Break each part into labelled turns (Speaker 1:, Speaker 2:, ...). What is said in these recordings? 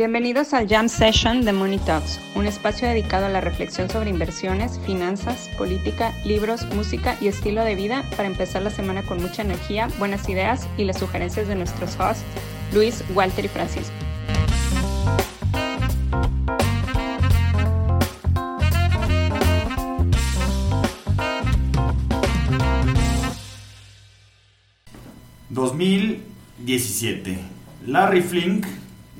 Speaker 1: Bienvenidos al Jam Session de Money Talks, un espacio dedicado a la reflexión sobre inversiones, finanzas, política, libros, música y estilo de vida para empezar la semana con mucha energía, buenas ideas y las sugerencias de nuestros hosts, Luis, Walter y Francisco.
Speaker 2: ...2017... Larry Flink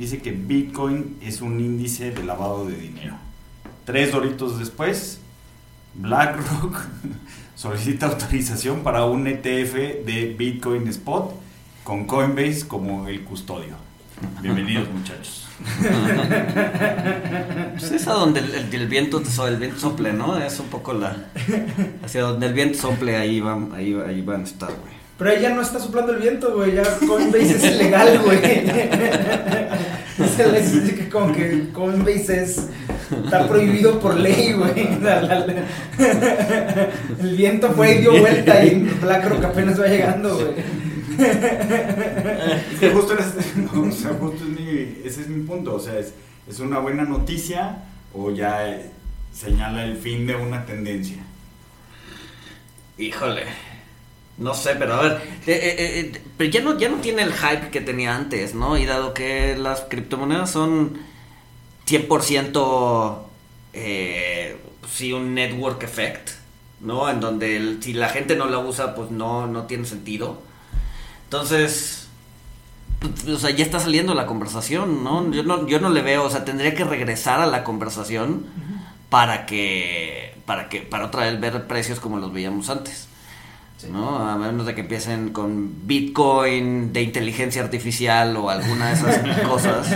Speaker 2: dice que Bitcoin es un índice de lavado de dinero. Tres doritos después, BlackRock solicita autorización para un ETF de Bitcoin Spot con Coinbase como el custodio. Bienvenidos muchachos.
Speaker 3: Pues es a donde el, viento, el viento sople, ¿no? Es un poco la... Hacia donde el viento sople, ahí van, ahí, ahí van a estar, güey.
Speaker 4: Pero ahí ya no está soplando el viento, güey. Ya Coinbase es ilegal, güey. Dice que como que Coinbase es, está prohibido por ley, güey. El viento fue y dio vuelta y BlackRock apenas va llegando, güey.
Speaker 2: Es justo, o sea, justo es mi, ese es mi punto. O sea, es, es una buena noticia o ya señala el fin de una tendencia.
Speaker 3: Híjole. No sé, pero a ver, eh, eh, eh, pero ya no, ya no tiene el hype que tenía antes, ¿no? Y dado que las criptomonedas son 100% eh, sí un network effect, ¿no? En donde si la gente no la usa, pues no, no tiene sentido. Entonces, pues, o sea, ya está saliendo la conversación, ¿no? Yo no, yo no le veo, o sea, tendría que regresar a la conversación para que, para que, para otra vez ver precios como los veíamos antes. ¿No? A menos de que empiecen con Bitcoin de inteligencia artificial o alguna de esas cosas.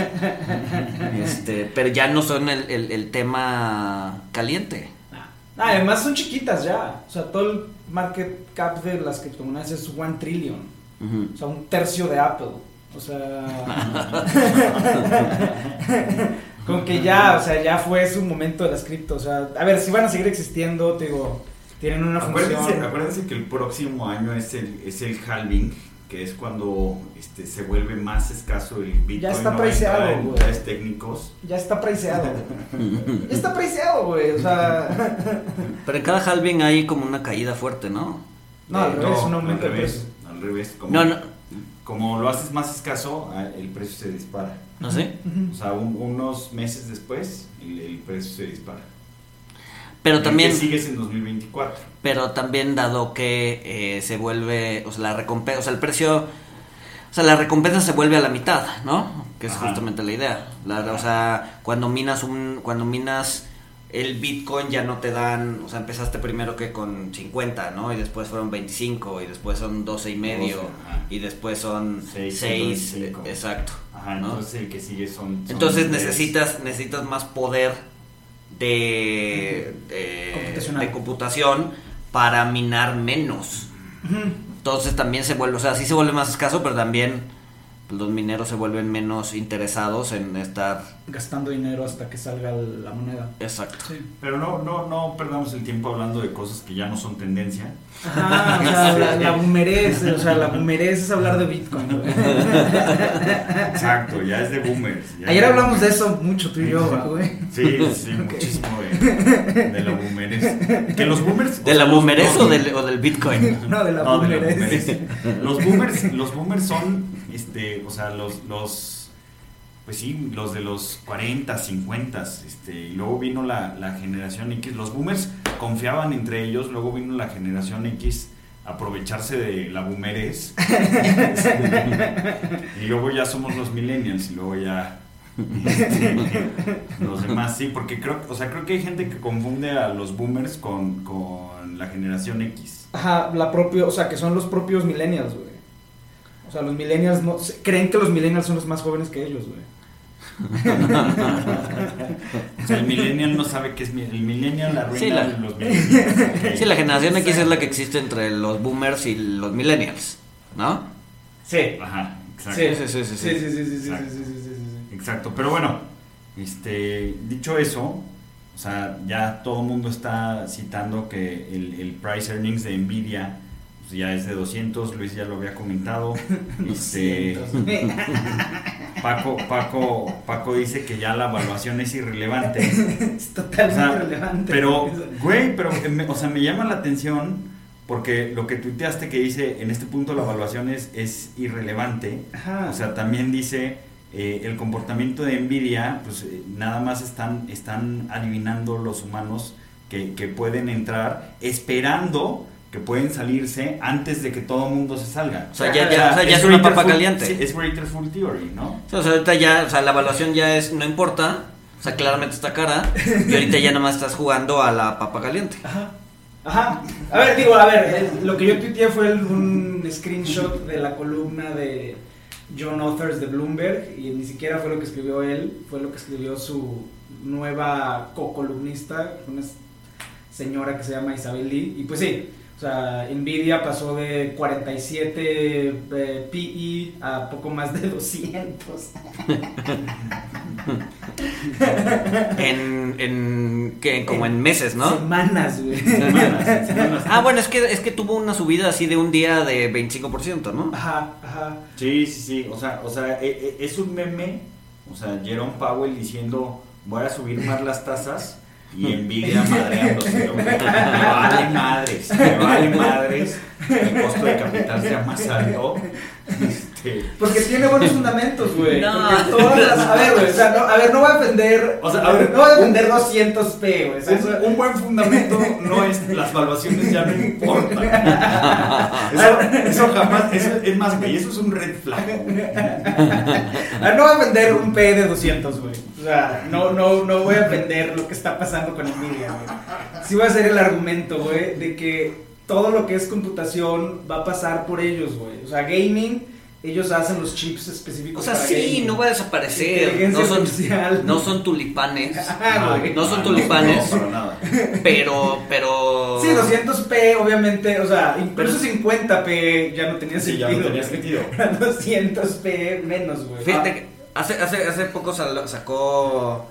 Speaker 3: Este, pero ya no son el, tema caliente.
Speaker 4: Ah, además son chiquitas ya. O sea, todo el market cap de las criptomonedas es one trillion. O sea, un tercio de Apple. O sea. con que ya, o sea, ya fue su momento de las cripto. O sea, a ver, si van a seguir existiendo, te digo tienen una
Speaker 2: acuérdense,
Speaker 4: función.
Speaker 2: Acuérdense que el próximo año es el, es el halving, que es cuando este, se vuelve más escaso el Bitcoin.
Speaker 4: Ya está apreciado, güey.
Speaker 2: técnicos.
Speaker 4: Ya está apreciado. ya está apreciado, güey. O sea.
Speaker 3: Pero en cada halving hay como una caída fuerte, ¿no?
Speaker 4: No, al revés, un aumento
Speaker 2: al revés, Al revés. Como, no, no. como lo haces más escaso, ah, el precio se dispara.
Speaker 3: ¿No ¿Ah, sí?
Speaker 2: O sea, unos meses después, el precio se dispara.
Speaker 3: Pero también...
Speaker 2: sigues en 2024.
Speaker 3: Pero también dado que eh, se vuelve, o sea, la recompensa, o sea, el precio, o sea, la recompensa se vuelve a la mitad, ¿no? Que es justamente la idea. La, o sea, cuando minas un, cuando minas el Bitcoin ya no te dan, o sea, empezaste primero que con 50, ¿no? Y después fueron 25, y después son 12 y medio, y después son 6, exacto.
Speaker 2: Ajá, entonces el que sigue son...
Speaker 3: entonces necesitas, necesitas más poder de, de, computación para minar menos. Entonces también se vuelve, o sea, sí se vuelve más escaso, pero también los mineros se vuelven menos interesados en estar
Speaker 4: gastando dinero hasta que salga la moneda.
Speaker 3: Exacto.
Speaker 2: Pero no, no, no perdamos el tiempo hablando de cosas que ya no son tendencia.
Speaker 4: O sea, la, la boomerez, o sea, la boomerez es hablar de Bitcoin.
Speaker 2: Exacto, ya es de boomers.
Speaker 4: Ayer hablamos de eso mucho tú y yo, güey.
Speaker 2: Sí, sí, muchísimo de, de, la boomerez. Que los boomers...
Speaker 3: ¿De la boomerez o, del, o del Bitcoin?
Speaker 4: No, de la no, boomerez.
Speaker 2: los boomers. Los boomers son, este, o sea, los... los pues sí, los de los 40, 50, este, y luego vino la, la, generación X, los boomers confiaban entre ellos, luego vino la generación X a aprovecharse de la boomerez, y luego ya somos los millennials, y luego ya este, los demás, sí, porque creo, o sea, creo que hay gente que confunde a los boomers con, con la generación X.
Speaker 4: Ajá, la propia, o sea, que son los propios millennials, güey. O sea, los millennials no, creen que los millennials son los más jóvenes que ellos, güey.
Speaker 2: El millennial no sabe qué es el millennial la sí, la, los
Speaker 3: Sí, la generación X es la que existe entre los boomers y los millennials, ¿no?
Speaker 4: Sí.
Speaker 2: Ajá,
Speaker 4: exacto. Sí, sí, sí, sí, sí, sí, sí, sí,
Speaker 2: Exacto, pero bueno, este, dicho eso, o sea, ya todo el mundo está citando que el, el price earnings de Nvidia pues ya es de 200, Luis ya lo había comentado. este, Paco, Paco, Paco dice que ya la evaluación es irrelevante.
Speaker 4: es totalmente
Speaker 2: O sea,
Speaker 4: relevante.
Speaker 2: Pero, güey, pero, me- o sea, me llama la atención porque lo que tuiteaste que dice en este punto la evaluación es, es irrelevante.
Speaker 4: Ajá.
Speaker 2: O sea, también dice eh, el comportamiento de Nvidia, pues eh, nada más están, están adivinando los humanos que, que pueden entrar esperando que pueden salirse antes de que todo el mundo se salga.
Speaker 3: O sea, ya- ya- o sea, ya es una papa
Speaker 2: full-
Speaker 3: caliente.
Speaker 2: sí, es greater full theory, ¿no?
Speaker 3: O sea, ahorita ya, o sea, la evaluación ya es, no importa, o sea, claramente está cara, y ahorita ya nomás estás jugando a la papa caliente.
Speaker 4: Ajá. Ajá. A ver, digo, a ver, lo que yo tuiteé fue el- un screenshot de la columna de John Authors de Bloomberg y ni siquiera fue lo que escribió él, fue lo que escribió su nueva co-columnista, una señora que se llama Isabel Lee. Y pues sí, o sea, Nvidia pasó de 47 eh, PI a poco más de 200.
Speaker 3: En, en, ¿qué? Como en meses, ¿no?
Speaker 4: Semanas, güey.
Speaker 2: Semanas, semanas.
Speaker 3: Ah, bueno, es que, es que tuvo una subida así de un día de 25%, ¿no?
Speaker 4: Ajá, ajá.
Speaker 2: Sí, sí, sí. O sea, o sea e- e- es un meme. O sea, Jerome Powell diciendo voy a subir más las tasas y envidia madreándose. Me vale madres, me vale madres. El costo de capital sea más alto. Este,
Speaker 4: Porque tiene buenos fundamentos, güey.
Speaker 3: No.
Speaker 4: Porque todas las- A ver, güey, o sea, no, a ver, no voy a defender.
Speaker 2: O sea, a ver,
Speaker 4: no voy a
Speaker 2: un-
Speaker 4: defender 200p, güey. o sea, eso-
Speaker 2: un, un buen fundamento no es las valuaciones ya no importan. Eso, eso jamás, eso es más, güey, eso es un red flag.
Speaker 4: A ver, no voy a defender un p de 200, güey. O sea, no, no, no voy a defender lo que está pasando con Nvidia, güey. Sí voy a hacer el argumento, güey, de que todo lo que es computación va a pasar por ellos, güey. O sea, gaming, ellos hacen los chips
Speaker 3: O
Speaker 4: específicos.
Speaker 3: sea,
Speaker 4: para
Speaker 3: sí,
Speaker 4: gaming.
Speaker 3: no va a desaparecer. No son, no son tulipanes.
Speaker 4: Ah, güey.
Speaker 3: No son tulipanes.
Speaker 2: No, para nada.
Speaker 3: Pero, pero.
Speaker 4: Sí, 200p, obviamente, o sea, incluso
Speaker 3: Pero-
Speaker 4: 50p ya no tenía
Speaker 2: Sí,
Speaker 4: sentido.
Speaker 2: ya no tenía sentido.
Speaker 4: 200p menos, güey.
Speaker 3: Fíjate
Speaker 4: Ah,
Speaker 3: que hace, hace, hace poco sal- sacó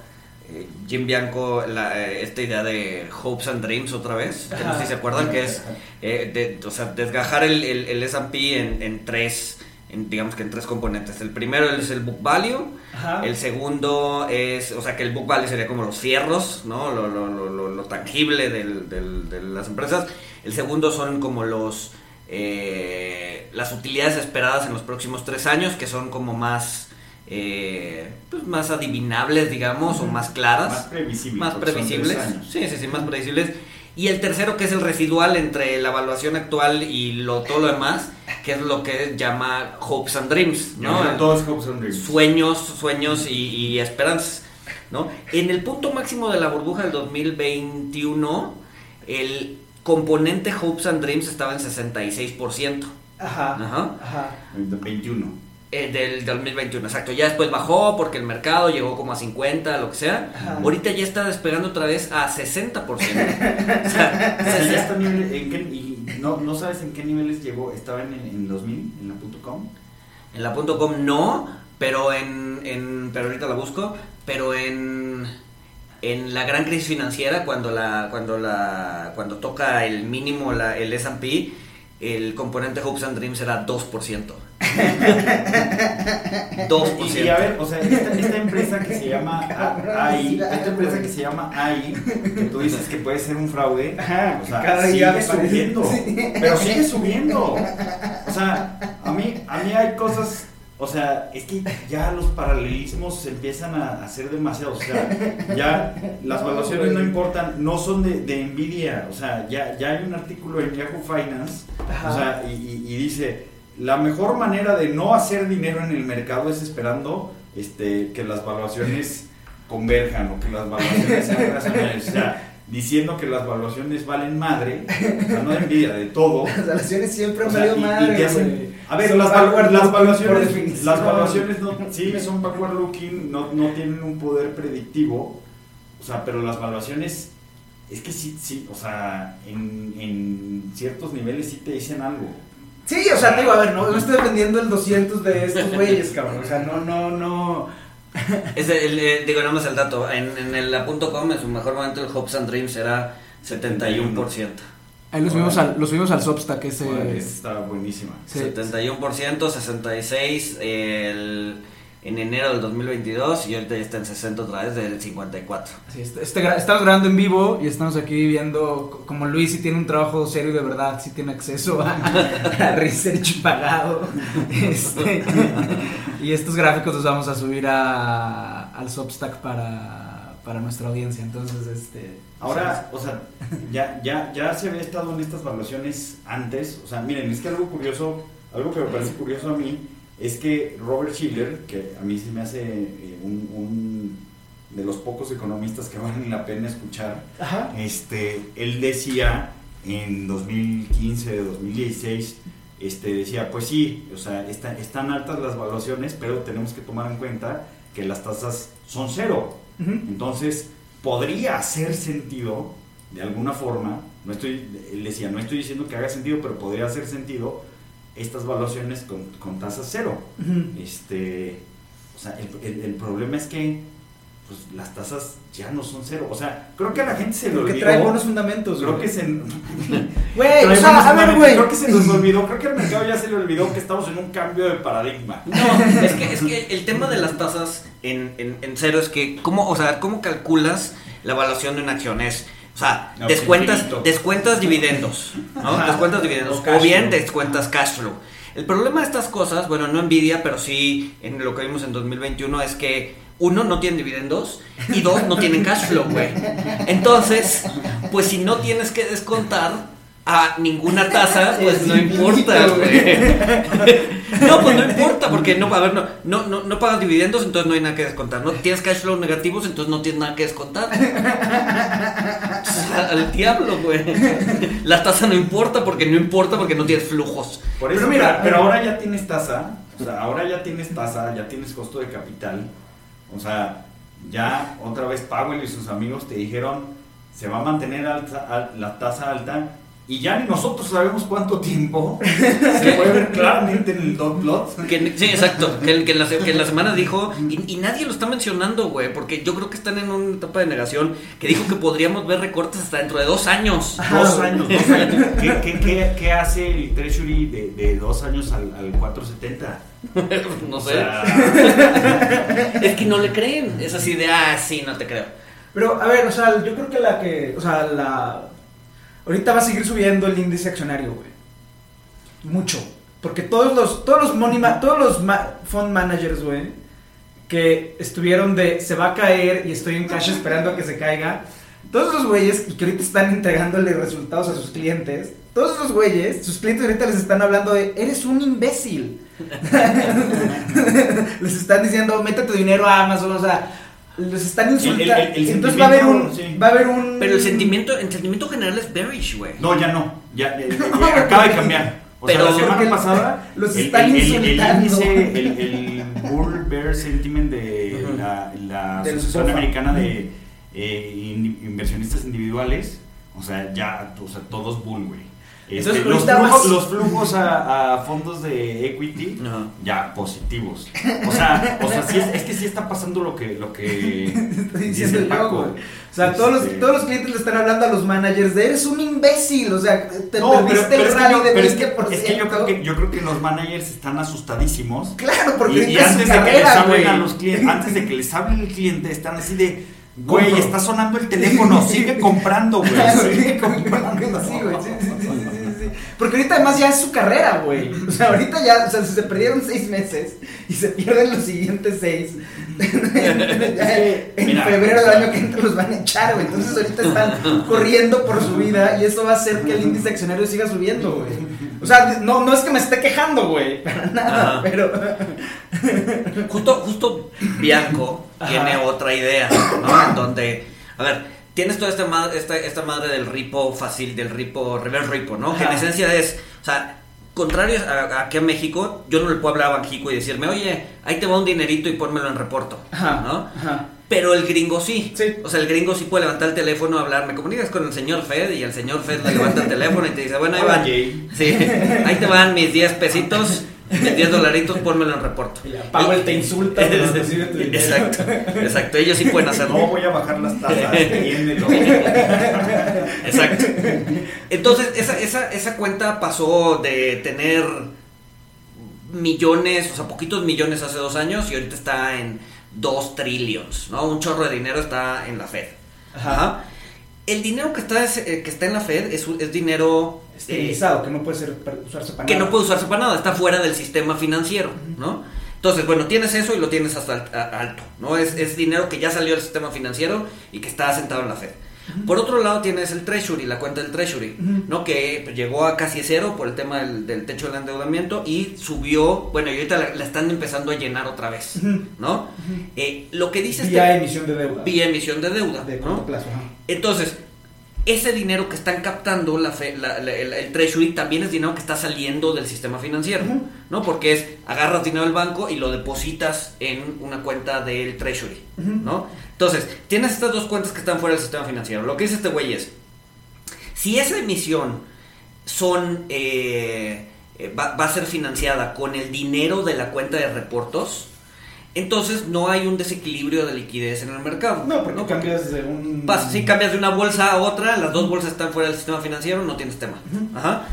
Speaker 3: eh, Jim Bianco la, eh, esta idea de Hopes and Dreams otra vez. Que no sé si se acuerdan que es eh, de- o sea, desgajar el, el, el S&P en, en tres, en, digamos que en tres componentes. El primero es el book value.
Speaker 4: Ajá.
Speaker 3: El segundo es, o sea, que el book value sería como los fierros, ¿no? Lo, lo, lo, lo- lo tangible del- del- de las empresas. El segundo son como los, eh, las utilidades esperadas en los próximos tres años, que son como más, eh, pues más adivinables, digamos, o más claras.
Speaker 2: Más previsibles.
Speaker 3: Más previsibles. Sí, sí, sí, más previsibles. Y el tercero, que es el residual entre la evaluación actual y lo, todo lo demás, que es lo que llama hopes and dreams, ¿no?
Speaker 2: No, todos hopes and dreams.
Speaker 3: sueños, sueños y, y esperanzas, ¿no? En el punto máximo de la burbuja del 2021, el componente Hopes and Dreams estaba en 66%.
Speaker 4: Ajá.
Speaker 3: Ajá.
Speaker 4: Ajá.
Speaker 2: El de 21.
Speaker 3: Eh, del 2021, exacto. Ya después bajó porque el mercado llegó como a 50, lo que sea.
Speaker 4: Ajá.
Speaker 3: Ahorita ya está despegando otra vez a 60%. o sea,
Speaker 2: O sea, ya
Speaker 3: 60.
Speaker 2: está nivel- ¿en qué- y no, no sabes en qué niveles llegó. ¿Estaba en, en 2000, en la punto .com?
Speaker 3: En la punto .com no, pero en, en pero ahorita la busco, pero en en la gran crisis financiera cuando la cuando la cuando toca el mínimo la, el S&P el componente Hopes and Dreams era 2%. 2%.
Speaker 2: Y, y a ver, o sea, esta, esta empresa que se llama AI, esta empresa que se llama AI, que tú dices que puede ser un fraude,
Speaker 4: Ajá,
Speaker 2: o sea,
Speaker 4: cada
Speaker 2: sigue
Speaker 4: día
Speaker 2: subiendo,
Speaker 4: Sí.
Speaker 2: pero sigue subiendo. O sea, a mí, a mí hay cosas, o sea, es que ya los paralelismos se empiezan a hacer demasiados, o sea, ya las valuaciones no importan, no son de, de Nvidia, o sea, ya, ya hay un artículo en Yahoo Finance,
Speaker 4: Ajá.
Speaker 2: o sea, y, y- y dice, la mejor manera de no hacer dinero en el mercado es esperando este, que las valuaciones converjan o que las valuaciones sean razonables. O sea, diciendo que las valuaciones valen madre, o sea, no de envidia, de todo.
Speaker 4: Las relaciones siempre
Speaker 2: O
Speaker 4: han
Speaker 2: sea,
Speaker 4: valido
Speaker 2: y- y
Speaker 4: madre,
Speaker 2: hacen- a ver, las, valu- las valuaciones, las valuaciones no, sí son backward looking, no, no tienen un poder predictivo, o sea, pero las valuaciones es que sí, sí, o sea, en, en ciertos niveles sí te dicen algo.
Speaker 4: Sí, o sea, digo, a ver, no, no estoy vendiendo el 200 de estos güeyes, cabrón. O sea, no, no, no.
Speaker 3: Es el, eh, digo, nada más el dato. En, en el la punto .com, en su mejor momento, el Hopes and Dreams era 71%.
Speaker 5: Ahí lo subimos al, lo subimos al Substack ese.
Speaker 2: Está buenísima.
Speaker 5: Sí.
Speaker 3: 71%, 66%, el, en enero del 2022 y ahorita ya está en 60 otra vez del 54.
Speaker 5: Sí, este- este estamos grabando en vivo y estamos aquí viendo como Luis sí tiene un trabajo serio de verdad, sí tiene acceso a, a research pagado. Este, y estos gráficos los vamos a subir a, al Substack para, para nuestra audiencia. Entonces, este.
Speaker 2: Ahora, o sea, ya, ya, ya se había estado en estas valuaciones antes. O sea, miren, es que algo curioso, algo que me parece curioso a mí, es que Robert Schiller, que a mí se me hace eh, un, un de los pocos economistas que valen la pena escuchar,
Speaker 4: Ajá.
Speaker 2: este, él decía en 2015, 2016, este, decía, pues sí, o sea, está- están altas las valuaciones, pero tenemos que tomar en cuenta que las tasas son cero.
Speaker 4: Ujú.
Speaker 2: Entonces, podría hacer sentido, de alguna forma, no estoy, él decía, no estoy diciendo que haga sentido, pero podría hacer sentido estas valuaciones con, con tasas cero. Este, o sea, el, el- el problema es que pues, las tasas ya no son cero. O sea, creo que a la gente se le
Speaker 4: Porque
Speaker 2: olvidó.
Speaker 4: trae buenos fundamentos,
Speaker 2: Creo
Speaker 4: güey.
Speaker 2: que se,
Speaker 4: Güey,
Speaker 2: trae
Speaker 4: o sea, a ver,
Speaker 2: fundamentos.
Speaker 4: güey.
Speaker 2: Creo que se nos olvidó. Creo que al mercado ya se le olvidó que estamos en un cambio de paradigma.
Speaker 3: No, es que, es que el tema de las tasas en, en, en cero es que, ¿cómo, o sea, ¿cómo calculas la evaluación de una acción? Es, o sea,
Speaker 2: No,
Speaker 3: descuentas, descuentas dividendos, ¿no?
Speaker 2: Ajá.
Speaker 3: Descuentas dividendos,
Speaker 2: O
Speaker 3: bien
Speaker 2: flow.
Speaker 3: descuentas cash flow. El problema de estas cosas, bueno, no Nvidia, pero sí en lo que vimos en 2021 es que uno, no tienen dividendos y dos, no tienen cash flow, güey. Entonces, pues si no tienes que descontar a ninguna tasa, pues
Speaker 4: Es
Speaker 3: no importa, güey. No, pues no importa, porque no, a ver, no, no, no, no pagas dividendos, entonces no hay nada que descontar. No tienes cash flow negativos, entonces no tienes nada que descontar. Al diablo, güey. La tasa no importa porque no importa porque no tienes flujos.
Speaker 2: Por eso,
Speaker 4: Pero mira,
Speaker 2: pero ahora ya tienes tasa, o sea, ahora ya tienes tasa, ya tienes costo de capital, o sea, ya otra vez Powell y sus amigos te dijeron, se va a mantener alta- al- la tasa alta, y ya ni nosotros sabemos cuánto tiempo, se puede ver claramente en el dot plot.
Speaker 3: Que, sí, exacto. Que, que en la, que en la semana dijo, y, y nadie lo está mencionando, güey, porque yo creo que están en una etapa de negación, que dijo que podríamos ver recortes hasta dentro de dos años.
Speaker 2: Dos años, dos años. ¿Qué, qué, qué, qué hace el Treasury de, de dos años al, al 470?
Speaker 3: No
Speaker 2: O
Speaker 3: sé.
Speaker 2: sea,
Speaker 3: Es que no le creen. Es así de, ah, sí, no te creo.
Speaker 4: Pero, a ver, o sea, yo creo que la que. O sea, la. Ahorita va a seguir subiendo el índice accionario, güey. Mucho. Porque todos los, todos los money ma- todos los ma- fund managers, güey, que estuvieron de se va a caer y estoy en cash esperando a que se caiga. Todos esos güeyes y que ahorita están entregándole resultados a sus clientes. Todos esos güeyes, sus clientes ahorita les están hablando de eres un imbécil. les están diciendo, métete dinero a Amazon, o sea, les están insultando.
Speaker 2: El- el- el
Speaker 4: Entonces va a haber un,
Speaker 2: sí.
Speaker 4: va a haber un.
Speaker 3: Pero el sentimiento, el sentimiento general es bearish, güey.
Speaker 2: No, ya no. Ya, ya- ya- ya acaba de cambiar. O
Speaker 3: Pero-
Speaker 2: sea, la semana pasada.
Speaker 4: los están insultando.
Speaker 2: El, índice, el, el Bull Bear Sentiment de la, Asociación. Americana de eh, in- Inversionistas Individuales, o sea, ya, o sea, todos Bull, güey. Este,
Speaker 4: Entonces,
Speaker 2: los, flujos,
Speaker 4: vas-
Speaker 2: los flujos a, a fondos de equity
Speaker 3: Ajá.
Speaker 2: ya positivos. O sea, o sea sí es, es que sí está pasando lo que, lo que
Speaker 4: Estoy
Speaker 2: dice
Speaker 4: diciendo yo,
Speaker 2: Paco.
Speaker 4: O sea, todos los,
Speaker 2: Este-
Speaker 4: todos los clientes le están hablando a los managers de eres un imbécil. O sea, te
Speaker 2: No, pero,
Speaker 4: perdiste
Speaker 2: pero
Speaker 4: el
Speaker 2: es que
Speaker 4: rally de 20%.
Speaker 2: pero es que- es que yo creo que yo creo que los managers están asustadísimos
Speaker 4: Claro, porque
Speaker 2: y, antes de que les hablen a los clientes, antes de que les hablen el cliente, están así de, güey, está sonando el teléfono, sigue comprando, güey, sigue comprando.
Speaker 4: Sí, güey, sí, sí. Porque ahorita además ya es su carrera, güey. O sea, ahorita ya, o sea, si se perdieron seis meses y se pierden los siguientes seis, ya en
Speaker 2: Mira,
Speaker 4: febrero del año que entra los van a echar, güey. Entonces ahorita están corriendo por su vida y eso va a hacer que el índice accionario siga subiendo, güey. O sea, no, no es que me esté quejando, güey, para nada,
Speaker 3: Ajá.
Speaker 4: pero...
Speaker 3: Justo, justo Bianco
Speaker 4: Ajá.
Speaker 3: tiene otra idea, ¿no? En donde, a ver, tienes toda esta, ma- esta, esta madre del ripo fácil, del ripo, reverse ripo, ¿no? Que en esencia es, o sea, contrario a, a a México, yo no le puedo hablar a Banjico y decirme, oye, ahí te va un dinerito y pónmelo en reporto,
Speaker 4: Ajá,
Speaker 3: ¿no?
Speaker 4: ajá.
Speaker 3: Pero el gringo sí.
Speaker 4: Sí.
Speaker 3: O sea, el gringo sí puede levantar el teléfono, hablar, me comunicas con el señor Fed y el señor Fed le levanta el teléfono y te dice, bueno, ahí van. Sí, ahí te van mis 10 pesitos, mis 10 dolaritos, pónmelo en reporto.
Speaker 4: Y Powell te insulta.
Speaker 3: Exacto, exacto, ellos sí pueden hacerlo.
Speaker 2: No voy a bajar las tasas, entiéndelo.
Speaker 3: Exacto. Entonces, esa, esa, esa cuenta pasó de tener millones, o sea, poquitos millones hace dos años y ahorita está en 2 trillions, ¿no? Un chorro de dinero está en la Fed. Ajá. El dinero que está, es- eh, que está en la Fed es, es dinero
Speaker 4: Esterilizado, que no puede ser usarse para
Speaker 3: que
Speaker 4: nada.
Speaker 3: no puede usarse para nada, está fuera del sistema financiero, ¿no? Entonces, bueno, tienes eso y lo tienes hasta alto, ¿no? Es, es dinero que ya salió del sistema financiero y que está sentado en la Fed. Por otro lado tienes el Treasury, la cuenta del Treasury. ¿no? Que pues, llegó a casi cero por el tema del, del techo del endeudamiento y subió, bueno, y ahorita la, la están empezando a llenar otra vez. ¿no? Eh, lo que dice
Speaker 4: Vía emisión de deuda.
Speaker 3: vía emisión de deuda,
Speaker 4: De
Speaker 3: ¿no?
Speaker 4: corto plazo, ajá.
Speaker 3: Entonces, ese dinero que están captando la fe- la- la- el, el Treasury también es dinero que está saliendo del sistema financiero. ¿no? Porque es, agarras dinero del banco y lo depositas en una cuenta del Treasury. ¿no? Entonces, tienes estas dos cuentas que están fuera del sistema financiero. Lo que dice este güey es, si esa emisión son, eh, eh, va, va a ser financiada con el dinero de la cuenta de reportos, entonces no hay un desequilibrio de liquidez en el mercado.
Speaker 4: No, porque cambias de un.
Speaker 3: Pasa, si cambias de una bolsa a otra, las dos bolsas están fuera del sistema financiero, no tienes tema. Ajá.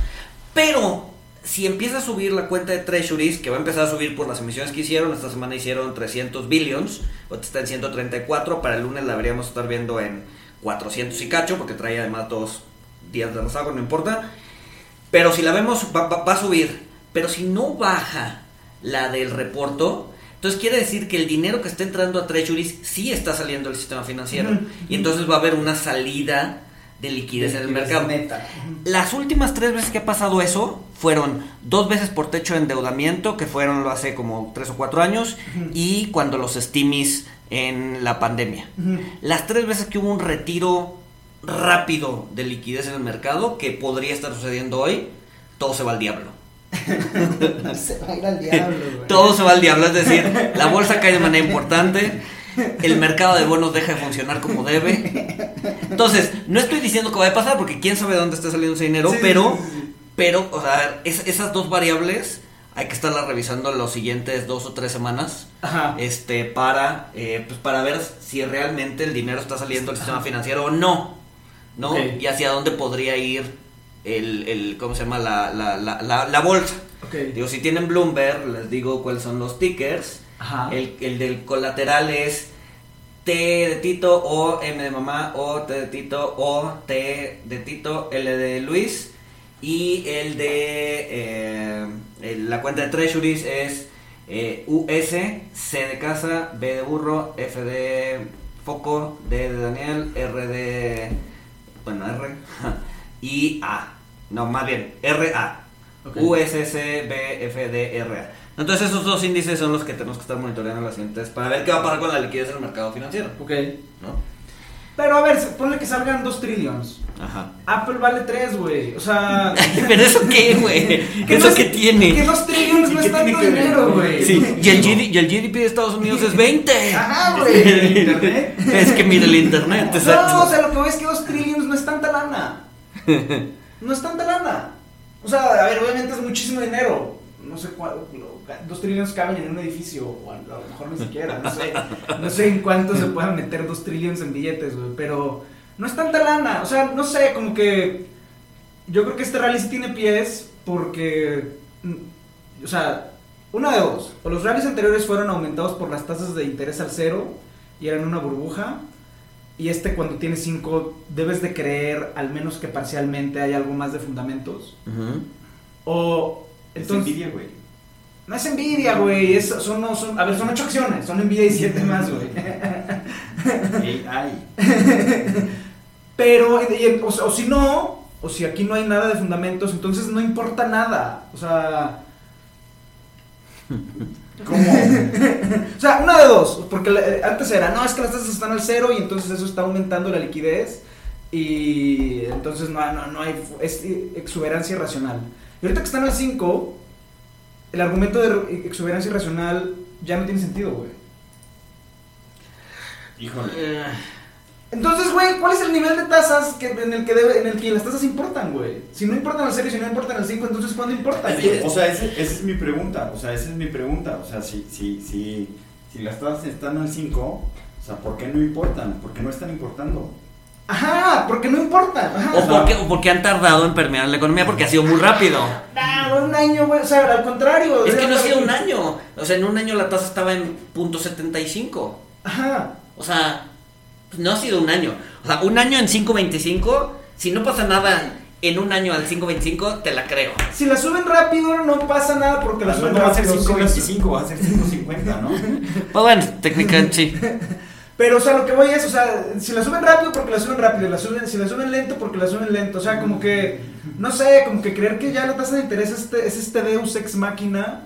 Speaker 3: Pero si empieza a subir la cuenta de treasuries, que va a empezar a subir por las emisiones que hicieron, esta semana hicieron 300 billions, ahorita está en 134, para el lunes la deberíamos estar viendo en 400 y cacho, porque trae además dos días de rezago, no importa. Pero si la vemos, va, va- va a subir. Pero si no baja la del reporto, entonces quiere decir que el dinero que está entrando a Treasuries sí está saliendo del sistema financiero. Y entonces va a haber una salida de liquidez en el mercado.
Speaker 4: neta.
Speaker 3: Las últimas tres veces que ha pasado eso fueron dos veces por techo de endeudamiento, que fueron lo hace como tres o cuatro años, y cuando los estimis en la pandemia. Las tres veces que hubo un retiro rápido de liquidez en el mercado, que podría estar sucediendo hoy, todo se va al diablo.
Speaker 4: Se va a ir al diablo, güey.
Speaker 3: Todo se va al diablo, es decir, la bolsa cae de manera importante, el mercado de bonos deja de funcionar como debe. Entonces, no estoy diciendo que vaya a pasar, porque quién sabe de dónde está saliendo ese dinero,
Speaker 4: Sí,
Speaker 3: pero,
Speaker 4: sí, sí.
Speaker 3: pero, o sea, es- esas dos variables hay que estarlas revisando los siguientes dos o tres semanas.
Speaker 4: Ajá.
Speaker 3: Este, para, eh, pues para ver si realmente el dinero está saliendo del sistema financiero o no, ¿no? Y hacia dónde podría ir el, el ¿cómo se llama? La, la, la, la, la bolsa.
Speaker 4: Ok.
Speaker 3: Digo, si tienen Bloomberg, les digo cuáles son los tickers.
Speaker 4: Ajá.
Speaker 3: El, el del colateral es T de Tito, O, M de mamá, O, T de Tito, O, T de Tito, L de Luis. Y el de eh, la cuenta de Treasuries es eh, US, C de casa, B de burro, F de foco, D de Daniel, R de. Bueno, R. y A. No, más bien, RA.
Speaker 4: Ok.
Speaker 3: USS, BFDRA. Entonces esos dos índices son los que tenemos que estar monitoreando en las siguientes para ver qué va a pasar con la liquidez en el mercado financiero,
Speaker 4: Ok.
Speaker 3: ¿no?
Speaker 4: Pero a ver, ponle que salgan 2 trillions.
Speaker 3: Ajá.
Speaker 4: Apple vale 3, güey. O sea.
Speaker 3: Pero eso qué, güey?
Speaker 4: ¿qué
Speaker 3: ¿Eso
Speaker 4: dos-
Speaker 3: qué tiene?
Speaker 4: Que 2 trillions no
Speaker 2: ¿Y qué
Speaker 4: es tanto dinero, güey.
Speaker 3: Sí, y el, GD y el GDP de Estados Unidos es 20.
Speaker 4: Ajá, güey. Internet.
Speaker 3: Es que mire el internet,
Speaker 4: No, o
Speaker 3: exacto.
Speaker 4: sea, lo que voy es que 2 trillions no es tanta lana. No es tanta lana. O sea, a ver, obviamente es muchísimo dinero. No sé cuánto. 2 trillions caben en un edificio. O a lo mejor ni siquiera. No sé. No sé en cuánto se puedan meter 2 trillions en billetes, güey. Pero no es tanta lana. O sea, no sé, como que. Yo creo que este rally sí tiene pies porque. mm, O sea, una de dos. O los rallies anteriores fueron aumentados por las tasas de interés al cero y eran una burbuja. Y este cuando tiene 5 debes de creer al menos que parcialmente hay algo más de fundamentos. O
Speaker 2: Es
Speaker 4: entonces
Speaker 2: envidia, güey.
Speaker 4: no es envidia, güey, es- son, no, son a ver, son 8 acciones, son envidia y 7 más, güey.
Speaker 2: AI.
Speaker 4: Pero o si no, o si aquí no hay nada de fundamentos, entonces no importa nada. O sea,
Speaker 2: ¿Cómo?
Speaker 4: O sea, una de dos, porque eh, antes era, no, es que las tasas están al cero y entonces eso está aumentando la liquidez y entonces no, no, no hay, es exuberancia irracional. Y ahorita que están al 5, el argumento de exuberancia irracional ya no tiene sentido, güey.
Speaker 2: Híjole.
Speaker 3: Eh,
Speaker 4: Entonces, güey, ¿cuál es el nivel de tasas que, en, el que debe, en el que las tasas importan, güey? Si no importan al 0 y si no importan al 5, entonces ¿cuándo importan?
Speaker 2: O sea, ese- esa es mi pregunta. O sea, esa es mi pregunta. O sea, si, si, si, si las tasas están al 5, o sea, ¿por qué no importan? ¿Por qué no están importando?
Speaker 4: Ajá, porque no importa. Ajá.
Speaker 3: O porque, o porque han tardado en permear la economía porque ha sido muy rápido.
Speaker 4: Nah, un año, güey. O sea, al contrario.
Speaker 3: Es que no ha sido un
Speaker 4: año.
Speaker 3: O sea, en un año la tasa estaba en punto .75.
Speaker 4: Ajá.
Speaker 3: O sea, pues no ha sido un año. O sea, un año en 5.25, si no pasa nada en un año al 5.25, te la creo.
Speaker 4: Si la suben rápido, no pasa nada porque la
Speaker 2: La
Speaker 4: suben
Speaker 2: suelta va a ser
Speaker 4: rápido. Si la su-
Speaker 2: 5.25, va a ser 5.50, ¿no?
Speaker 3: Pues bueno, técnicamente sí.
Speaker 4: Pero, o sea, lo que voy es, o sea, si la suben rápido porque la suben rápido, la suben, si la suben lento porque la suben lento, o sea, como que, no sé, como que creer que ya la tasa de interés es este, es este Deus Ex Máquina.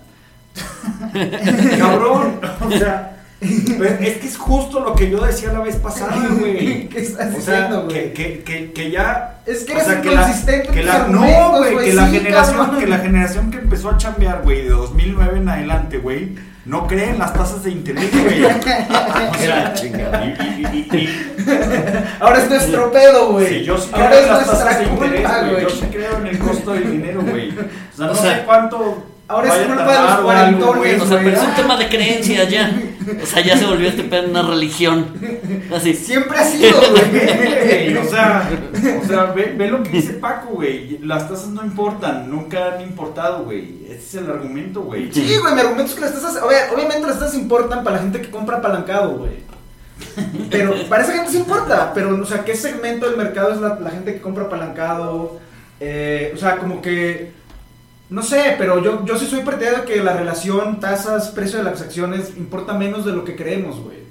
Speaker 2: Cabrón, o sea, pues, es que es justo lo que yo decía la vez pasada, güey.
Speaker 4: ¿Qué estás
Speaker 2: O sea,
Speaker 4: diciendo,
Speaker 2: que,
Speaker 4: güey?
Speaker 2: que, que, que ya.
Speaker 4: Es que
Speaker 2: o
Speaker 4: eres
Speaker 2: que la,
Speaker 4: inconsistente en
Speaker 2: que la,
Speaker 4: argumentos,
Speaker 2: no, güey, que la
Speaker 4: sí,
Speaker 2: generación,
Speaker 4: cabrón.
Speaker 2: que la generación que empezó a chambear, güey, de 2009 en adelante, güey, no cree en las tasas de interés, güey.
Speaker 4: Ahora es nuestro pedo, güey.
Speaker 2: sí, yo sí creo
Speaker 4: Ahora
Speaker 2: en
Speaker 4: es
Speaker 2: las tasas
Speaker 4: nuestra
Speaker 2: de interés,
Speaker 4: culpa,
Speaker 2: güey.
Speaker 4: güey.
Speaker 2: Yo sí creo en el costo del dinero, güey. O sea, no
Speaker 3: O sea,
Speaker 2: sé cuánto.
Speaker 4: Ahora es
Speaker 2: vaya
Speaker 4: culpa de los cuarentones,
Speaker 3: O sea, pero es un tema de creencia ya. O sea, ya se volvió este pedo una religión. Así.
Speaker 4: Siempre ha sido, güey.
Speaker 2: O sea, o sea ve, ve lo que dice Paco, güey. Las tasas no importan, nunca han importado, güey. Ese es el argumento, güey.
Speaker 4: Sí, güey, mi argumento es que las tasas, a ver, obviamente las tasas importan para la gente que compra apalancado, güey. Pero para esa gente sí importa, pero, o sea, ¿qué segmento del mercado es la, la gente que compra apalancado? Eh, o sea, como que, no sé, pero yo, yo sí soy partidario de que la relación tasas-precio de las acciones importa menos de lo que creemos, güey.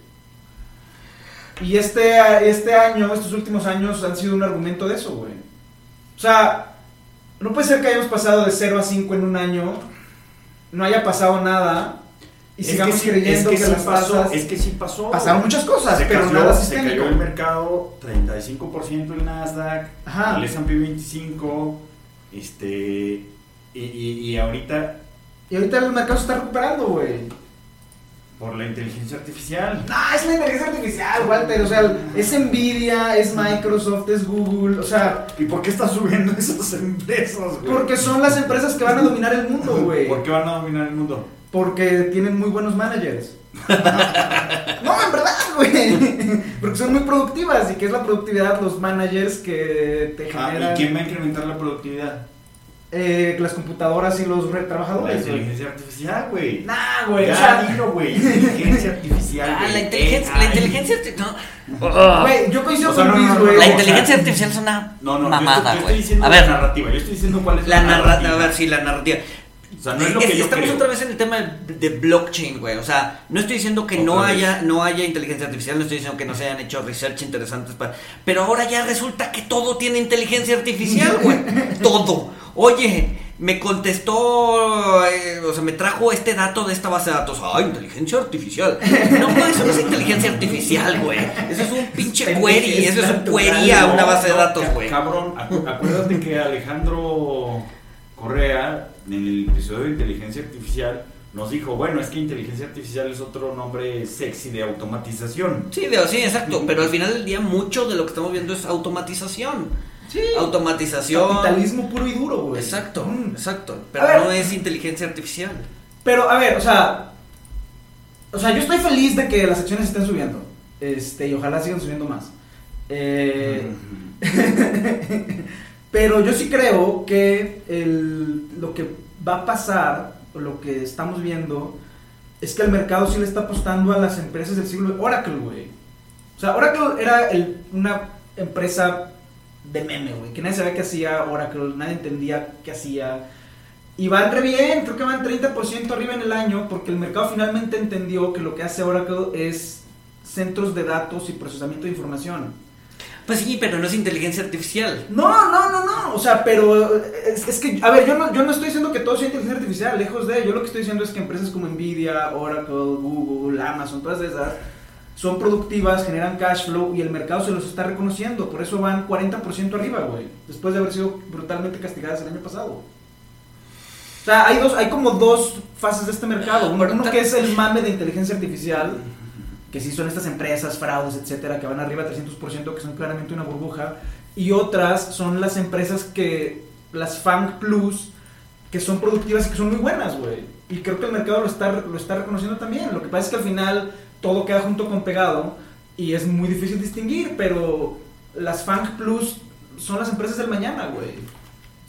Speaker 4: Y este, este año, estos últimos años han sido un argumento de eso, güey. O sea, no puede ser que hayamos pasado de 0 a 5 en un año, no haya pasado nada y
Speaker 2: Es
Speaker 4: sigamos
Speaker 2: que sí-
Speaker 4: creyendo
Speaker 2: es
Speaker 4: que,
Speaker 2: sí
Speaker 4: las
Speaker 2: pasó,
Speaker 4: tasas
Speaker 2: es que sí pasó.
Speaker 4: pasaron muchas cosas,
Speaker 2: se
Speaker 4: pero
Speaker 2: cayó,
Speaker 4: nada
Speaker 2: se
Speaker 4: sistémico.
Speaker 2: cayó el mercado 35% el Nasdaq,
Speaker 4: Ajá.
Speaker 2: el S&P 25, este y, y, y ahorita
Speaker 4: Y ahorita el mercado se está recuperando, güey.
Speaker 2: por la inteligencia artificial.
Speaker 4: No, es la inteligencia artificial, Walter. O sea, es Nvidia, es Microsoft, es Google. O sea,
Speaker 2: ¿Y por qué están subiendo esas empresas, güey?
Speaker 4: porque son las empresas que van a dominar el mundo, güey.
Speaker 2: ¿Por qué van a dominar el mundo?
Speaker 4: Porque tienen muy buenos managers. no, en verdad, güey. Porque son muy productivas. ¿Y qué es la productividad? Los managers que te
Speaker 2: Ah,
Speaker 4: generan
Speaker 2: ¿Y quién va a incrementar la productividad?
Speaker 4: Eh, las computadoras y los
Speaker 2: La
Speaker 4: trabajadores. güey.
Speaker 2: inteligencia artificial, güey.
Speaker 4: Nah, güey. O
Speaker 2: Ya
Speaker 4: sea,
Speaker 2: dilo, güey. Inteligencia artificial.
Speaker 3: Ah, la inteligencia,
Speaker 2: Eh,
Speaker 3: la inteligencia artificial. No.
Speaker 4: güey, yo coincido
Speaker 2: O sea,
Speaker 4: con
Speaker 2: no,
Speaker 4: Luis,
Speaker 2: no, no,
Speaker 4: güey.
Speaker 2: no,
Speaker 3: La inteligencia
Speaker 2: sea,
Speaker 3: artificial es una
Speaker 2: No, no, yo
Speaker 3: mamada,
Speaker 2: estoy, yo estoy
Speaker 3: güey.
Speaker 2: diciendo
Speaker 3: A
Speaker 2: la
Speaker 3: ver,
Speaker 2: narrativa. Yo estoy diciendo cuál es
Speaker 3: la narrativa, a ver, sí, la narrativa.
Speaker 2: O sea, no es lo que yo
Speaker 3: Estamos
Speaker 2: creo.
Speaker 3: otra vez en el tema de, de blockchain, güey. O sea, no estoy diciendo que no
Speaker 2: vez.
Speaker 3: haya, no haya inteligencia artificial, no estoy diciendo que no se hayan hecho research interesantes para. Pero ahora ya resulta que todo tiene inteligencia artificial, güey. todo. Oye, me contestó, eh, o sea, me trajo este dato de esta base de datos. Ah, inteligencia artificial. No, güey, eso no es inteligencia artificial, güey. Eso es un pinche query, eso es un query a una base de datos, güey.
Speaker 2: Cabrón, acu- acuérdate que Alejandro Correa, en el episodio de inteligencia artificial, nos dijo, bueno, es que inteligencia artificial es otro nombre sexy de automatización.
Speaker 3: Sí, de- sí, exacto. Pero al final del día, mucho de lo que estamos viendo es automatización.
Speaker 4: Sí.
Speaker 3: Automatización.
Speaker 4: Capitalismo puro y duro, güey.
Speaker 3: Exacto,
Speaker 4: Mm.
Speaker 3: exacto.
Speaker 4: A
Speaker 3: Pero
Speaker 4: ver.
Speaker 3: no es inteligencia artificial.
Speaker 4: Pero, a ver, o sea. O sea, yo estoy feliz de que las acciones estén subiendo. Este, y ojalá sigan subiendo más. Eh, pero yo sí creo que el, lo que va a pasar, o lo que estamos viendo, es que el mercado sí le está apostando a las empresas del siglo. Oracle, güey. O sea, Oracle era el- una empresa de meme, güey. Que nadie sabía qué hacía Oracle, nadie entendía qué hacía. Y van re bien, creo que van 30% arriba en el año, porque el mercado finalmente entendió que lo que hace Oracle es centros de datos y procesamiento de información.
Speaker 3: Pues sí, pero no es inteligencia artificial.
Speaker 4: No, no, no, no. O sea, pero es, es que, a ver, yo no, yo no estoy diciendo que todo sea inteligencia artificial, lejos de. Yo lo que estoy diciendo es que empresas como Nvidia, Oracle, Google, Amazon, todas esas, son productivas, generan cash flow y el mercado se los está reconociendo. Por eso van 40% arriba, güey. Después de haber sido brutalmente castigadas el año pasado. O sea, hay, dos, hay como dos fases de este mercado. Uno, uno que es el mame de inteligencia artificial, que sí son estas empresas, fraudes, etcétera, que van arriba 300%, que son claramente una burbuja. Y otras son las empresas que, las Fang Plus, que son productivas y que son muy buenas, güey. Y creo que el mercado lo está, lo está reconociendo también. Lo que pasa es que al final todo queda junto con pegado y es muy difícil distinguir, pero las Funk Plus son las empresas del mañana, güey.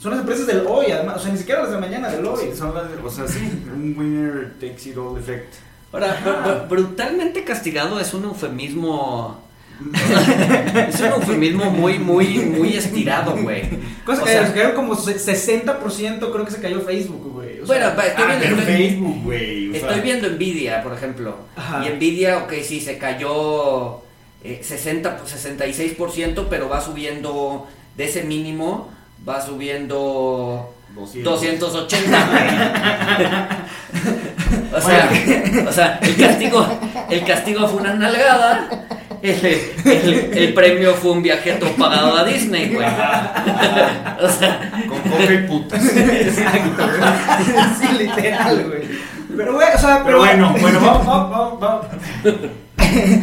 Speaker 4: Son las empresas del hoy, además. O sea, ni siquiera las del mañana, del hoy.
Speaker 2: Son las de- o sea, sí, un winner takes it all effect.
Speaker 3: Ahora, br- br- brutalmente castigado es un eufemismo. es un eufemismo muy, muy, muy estirado, güey.
Speaker 4: Cosa
Speaker 3: O
Speaker 4: que se cayeron como se- 60% creo que se cayó Facebook, güey. O
Speaker 3: Bueno, estoy
Speaker 2: Ah,
Speaker 3: viendo, estoy-
Speaker 2: Facebook, güey. o sea,
Speaker 3: Estoy viendo Nvidia, por ejemplo.
Speaker 4: Ajá.
Speaker 3: Y Nvidia, ok, sí, se cayó eh, 60, 66%, pero va subiendo de ese mínimo, va subiendo
Speaker 2: 200.
Speaker 3: 280. o, sea, o sea, el castigo, el castigo fue una nalgada. El, el- el premio fue un viajeto pagado a Disney, güey. o sea,
Speaker 2: Con coca y putas.
Speaker 4: Exacto, güey. sí, literal, güey. Pero, güey, o sea,
Speaker 2: Pero bueno, bueno, vamos, vamos, vamos.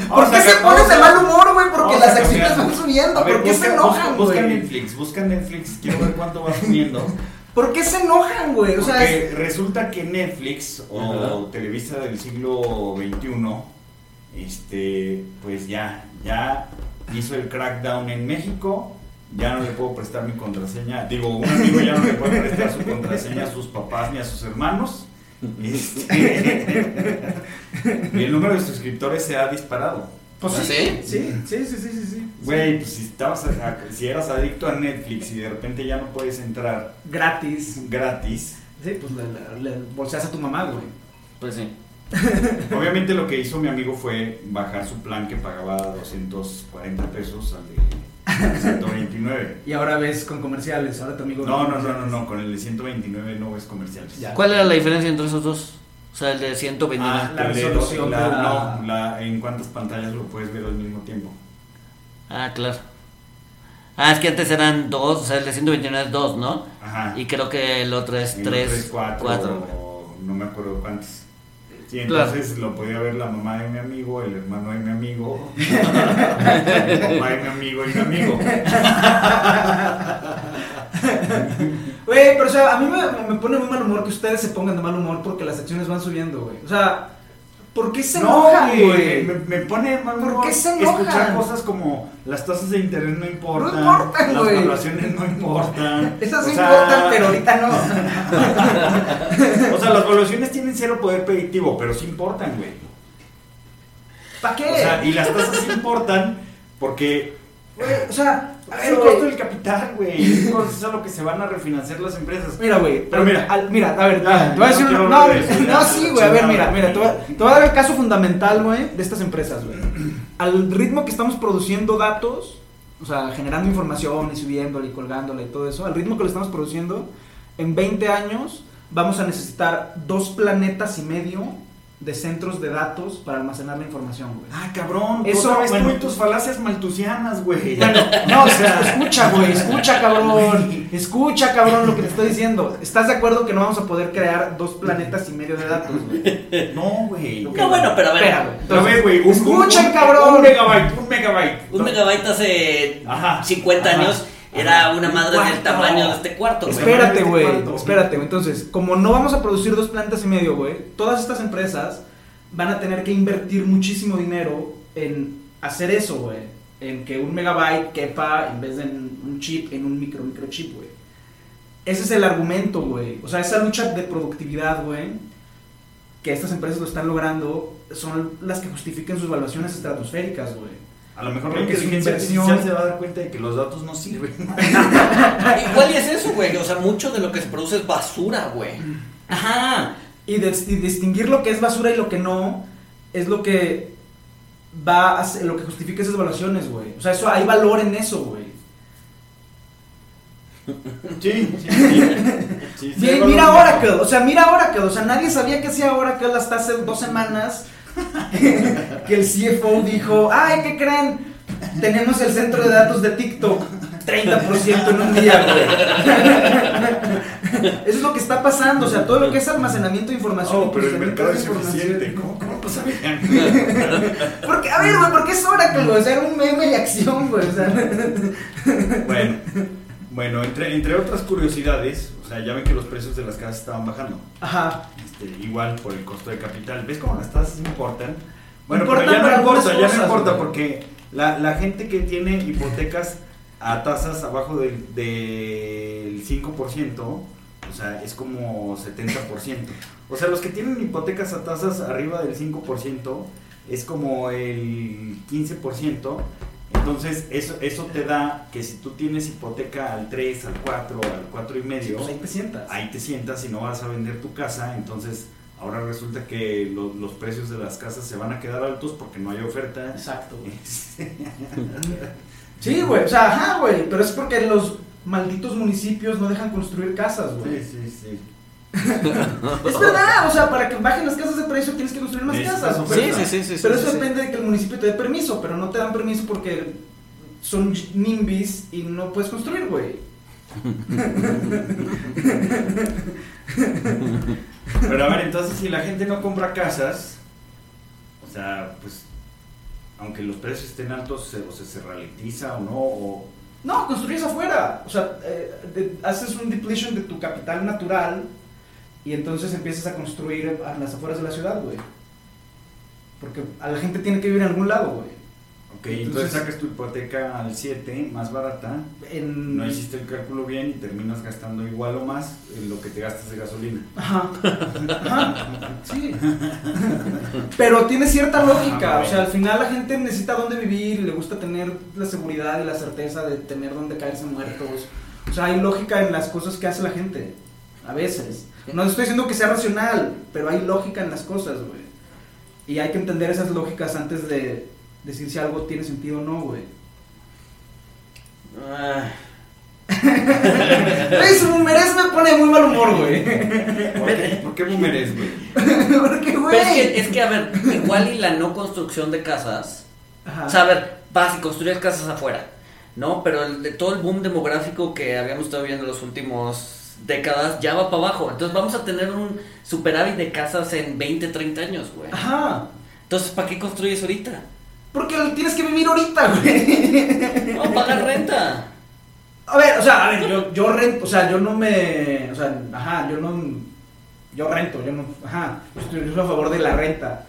Speaker 4: ¿Por qué se
Speaker 2: vamos
Speaker 4: de mal humor, güey? Porque las acciones van subiendo.
Speaker 2: Ver,
Speaker 4: ¿Por qué
Speaker 2: busca-
Speaker 4: se enojan,
Speaker 2: busca- Busca
Speaker 4: güey?
Speaker 2: Netflix, busca Netflix, quiero ver cuánto va subiendo.
Speaker 4: ¿Por qué se enojan, güey? O sea,
Speaker 2: Porque
Speaker 4: es-
Speaker 2: resulta que Netflix o. Televisa del siglo XXI, este, pues ya, ya hizo el crackdown en México. Ya no le puedo prestar mi contraseña. Digo, un amigo ya no le puede prestar su contraseña a sus papás ni a sus hermanos. Este, y el número de suscriptores se ha disparado.
Speaker 4: Pues
Speaker 3: ¿Ah,
Speaker 4: sí. sí? Sí, sí, sí, sí.
Speaker 2: Güey, pues si, estabas a- si eras adicto a Netflix y de repente ya no puedes entrar
Speaker 4: Gratis.
Speaker 2: gratis,
Speaker 4: Sí, pues le, le, le bolseas a tu mamá, güey.
Speaker 3: pues sí.
Speaker 2: Obviamente lo que hizo mi amigo fue bajar su plan que pagaba 240 pesos al de 129.
Speaker 4: Y ahora ves con comerciales, ahora tu amigo...
Speaker 2: No, no, no, no, no, con el de 129 no ves comerciales.
Speaker 4: Ya.
Speaker 3: ¿Cuál era la diferencia entre esos dos? O sea, el de 129.
Speaker 2: Ah,
Speaker 4: La
Speaker 2: el de-
Speaker 4: resolución
Speaker 2: la- No, la- en cuántas pantallas lo puedes ver al mismo tiempo.
Speaker 3: Ah, claro. Ah, es que antes eran dos, o sea, el de 129 es dos, ¿no?
Speaker 2: Ajá.
Speaker 3: Y creo que el otro es
Speaker 2: los
Speaker 3: tres,
Speaker 2: tres, cuatro,
Speaker 3: cuatro.
Speaker 2: o no me acuerdo cuántos. Sí,
Speaker 3: Claro.
Speaker 2: entonces lo podía ver la mamá de mi amigo, el hermano de mi amigo, el papá de mi amigo y mi amigo.
Speaker 4: Güey, pero o sea, a mí me, me pone muy mal humor que ustedes se pongan de mal humor porque las acciones van subiendo, güey. O sea, ¿por qué se enojan, güey?
Speaker 2: Me, me pone mal
Speaker 4: ¿Por
Speaker 2: humor
Speaker 4: qué se enojan?
Speaker 2: escuchar cosas como las tasas de interés no importan,
Speaker 4: No importan,
Speaker 2: las
Speaker 4: güey.
Speaker 2: valuaciones no importan.
Speaker 4: Esas sí
Speaker 2: sea,
Speaker 4: importan, pero ahorita no.
Speaker 2: O sea, las valuaciones tienen cero poder predictivo, pero sí importan, güey.
Speaker 4: ¿Para qué?
Speaker 2: O sea, y las tasas sí importan porque
Speaker 4: Güey, o sea, a
Speaker 2: es
Speaker 4: ver,
Speaker 2: el costo del capital, güey. Es a lo que se van a refinanciar las empresas.
Speaker 4: Mira, güey,
Speaker 2: Pero mira.
Speaker 4: al- mira, a ver,
Speaker 2: Ya,
Speaker 4: te voy a decir
Speaker 2: no
Speaker 4: una- no,
Speaker 2: eso,
Speaker 4: no, sí, güey, a ver, mira, mira, te voy, a- te voy a dar el caso fundamental, güey, de estas empresas, güey. Al ritmo que estamos produciendo datos, o sea, generando información y subiéndola y colgándola y todo eso, al ritmo que lo estamos produciendo, en 20 años vamos a necesitar dos planetas y medio de centros de datos para almacenar la información, güey.
Speaker 2: Ah, cabrón.
Speaker 4: Eso,
Speaker 2: es
Speaker 4: bueno.
Speaker 2: tú y tus falacias maltusianas, güey.
Speaker 4: Bueno, no, o sea, escucha, güey, escucha, cabrón. Escucha, cabrón, lo que te estoy diciendo. ¿Estás de acuerdo que no vamos a poder crear dos planetas y medio de datos, güey?
Speaker 2: No, güey.
Speaker 3: No, bueno, pero a ver.
Speaker 4: Espera, güey.
Speaker 2: Un-
Speaker 4: Escuchen,
Speaker 2: un-
Speaker 4: cabrón.
Speaker 2: Un megabyte, un megabyte.
Speaker 3: Un megabyte hace
Speaker 2: Ajá,
Speaker 3: 50
Speaker 2: ajá,
Speaker 3: años era una
Speaker 2: Un
Speaker 3: madre del tamaño de este cuarto, güey.
Speaker 4: Espérate, güey. Espérate, güey. Entonces, como no vamos a producir dos plantas y medio, güey, todas estas empresas van a tener que invertir muchísimo dinero en hacer eso, güey. En que un megabyte quepa en vez de en un chip, en un micro, microchip, güey. Ese es el argumento, güey. O sea, esa lucha de productividad, güey, que estas empresas lo están logrando, son las que justifican sus valuaciones estratosféricas, güey.
Speaker 2: A lo mejor la
Speaker 4: Porque su inversión-
Speaker 2: se va a dar cuenta de que los datos no sirven.
Speaker 3: Igual y es eso, güey. O sea, mucho de lo que se produce es basura, güey.
Speaker 4: Ajá. Y, distinguir lo que es basura y lo que no es lo que va a hacer- lo que justifica esas evaluaciones, güey. O sea, eso hay valor en eso, güey.
Speaker 2: Sí, sí, sí. Sí,
Speaker 4: mira
Speaker 2: lo-
Speaker 4: Oracle, o sea, mira Oracle, o sea, nadie sabía que hacía Oracle hasta hace dos semanas que el CFO dijo, ay, ¿qué creen? Tenemos el centro de datos de TikTok, 30% en un día, güey. Eso es lo que está pasando, o sea, todo lo que es almacenamiento de información.
Speaker 2: Oh, pero el mercado es eficiente. ¿Cómo, cómo lo sabían?
Speaker 4: Porque, a ver, güey, ¿por qué es Oracle, güey? O sea, era un meme de acción, güey. O sea,
Speaker 2: Bueno, bueno entre, entre otras curiosidades, o sea, ya ven que los precios de las casas estaban bajando.
Speaker 4: ajá.
Speaker 2: Este, igual por el costo de capital. ¿Ves cómo las tasas importan? Bueno,
Speaker 4: Importan
Speaker 2: pero ya no importa,
Speaker 4: algunas
Speaker 2: ya
Speaker 4: cosas,
Speaker 2: no importa porque La, la gente que tiene hipotecas a tasas abajo del, del 5%, o sea, es como 70%. O sea, los que tienen hipotecas a tasas arriba del 5% es como el 15%. Entonces, eso, eso te da que si tú tienes hipoteca al 3, al 4, al 4 y medio,
Speaker 4: Pues ahí te sientas.
Speaker 2: ahí te sientas y no vas a vender tu casa, entonces ahora resulta que lo- los precios de las casas se van a quedar altos porque no hay oferta.
Speaker 4: Exacto. Sí, güey, o sea, ajá, güey, pero es porque los malditos municipios no dejan construir casas, güey.
Speaker 2: Sí, sí, sí.
Speaker 4: Es verdad, o sea, para que bajen las casas de precio tienes que construir más casas. pero-
Speaker 3: Sí, sí, sí, sí,
Speaker 4: Pero
Speaker 3: sí,
Speaker 4: eso
Speaker 3: sí.
Speaker 4: depende de que el municipio te dé permiso, pero no te dan permiso porque son nimbis y no puedes construir, güey.
Speaker 2: Pero a ver, entonces si la gente no compra casas, o sea, pues, aunque los precios estén altos, se, o sea, se ralentiza o no, o...
Speaker 4: No, construyes afuera. O sea, eh, de- haces un depletion de tu capital natural y entonces empiezas a construir a las afueras de la ciudad, güey. Porque a la gente tiene que vivir en algún lado, güey.
Speaker 2: Ok, entonces,
Speaker 4: Entonces-
Speaker 2: sacas tu hipoteca al 7, más barata,
Speaker 4: En...
Speaker 2: no hiciste el cálculo bien y terminas gastando igual o más en lo que te gastas de gasolina.
Speaker 4: Ajá. Ajá. Sí. Pero tiene cierta lógica.
Speaker 2: Ah,
Speaker 4: O sea, al final la gente necesita dónde vivir y le gusta tener la seguridad y la certeza de tener dónde caerse muertos. O sea, hay lógica en las cosas que hace la gente. A veces. No estoy diciendo que sea racional, pero hay lógica en las cosas, güey. Y hay que entender esas lógicas antes de decir si algo tiene sentido o no, güey.
Speaker 3: Ah,
Speaker 4: su boomerés me pone de muy mal humor, güey.
Speaker 2: ¿Por qué, ¿Por qué güey?
Speaker 4: Porque,
Speaker 3: Pero
Speaker 4: güey.
Speaker 3: es que, es que, a ver, igual y la no construcción de casas.
Speaker 4: Ajá.
Speaker 3: O sea, a ver, vas y construyes casas afuera, ¿no? Pero el, de todo el boom demográfico que habíamos estado viendo en las últimas décadas ya va para abajo. Entonces vamos a tener un superávit de casas en 20, 30 años, güey.
Speaker 4: Ajá.
Speaker 3: Entonces, ¿para qué construyes ahorita?
Speaker 4: Porque tienes que vivir ahorita, güey.
Speaker 3: No, pagar renta.
Speaker 4: A ver, o sea, a ver, yo, yo rento, o sea, yo no me. O sea, ajá, yo no. Yo rento, yo no. Ajá, yo estoy, a favor de la renta.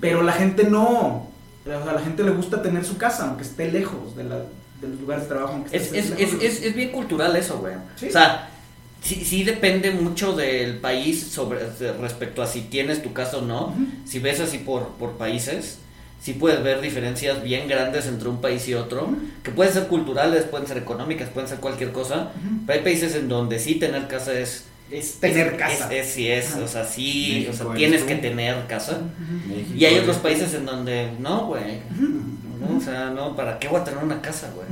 Speaker 4: Pero la gente no. O sea, a la gente le gusta tener su casa, aunque esté lejos de, la, de los lugares de trabajo. Aunque
Speaker 3: Es,
Speaker 4: esté
Speaker 3: es,
Speaker 4: lejos
Speaker 3: es, es, es bien cultural eso, güey.
Speaker 4: Sí.
Speaker 3: O sea, sí, sí depende mucho del país sobre respecto a si tienes tu casa o no.
Speaker 4: Ujú.
Speaker 3: Si ves así por, por países, sí puedes ver diferencias bien grandes entre un país y otro,
Speaker 4: Ujú.
Speaker 3: que pueden ser culturales, pueden ser económicas, pueden ser cualquier cosa.
Speaker 4: Ujú.
Speaker 3: Pero hay países en donde sí tener casa es...
Speaker 4: Es tener
Speaker 3: es-
Speaker 4: casa.
Speaker 3: Es, es- sí es,
Speaker 4: Ajá.
Speaker 3: o sea, sí,
Speaker 2: México
Speaker 3: o sea, tienes
Speaker 2: tú.
Speaker 3: que tener casa.
Speaker 2: México
Speaker 3: Y hay
Speaker 2: es-
Speaker 3: otros países en donde, no, güey. No, o sea, no, ¿para qué voy a tener una casa, güey?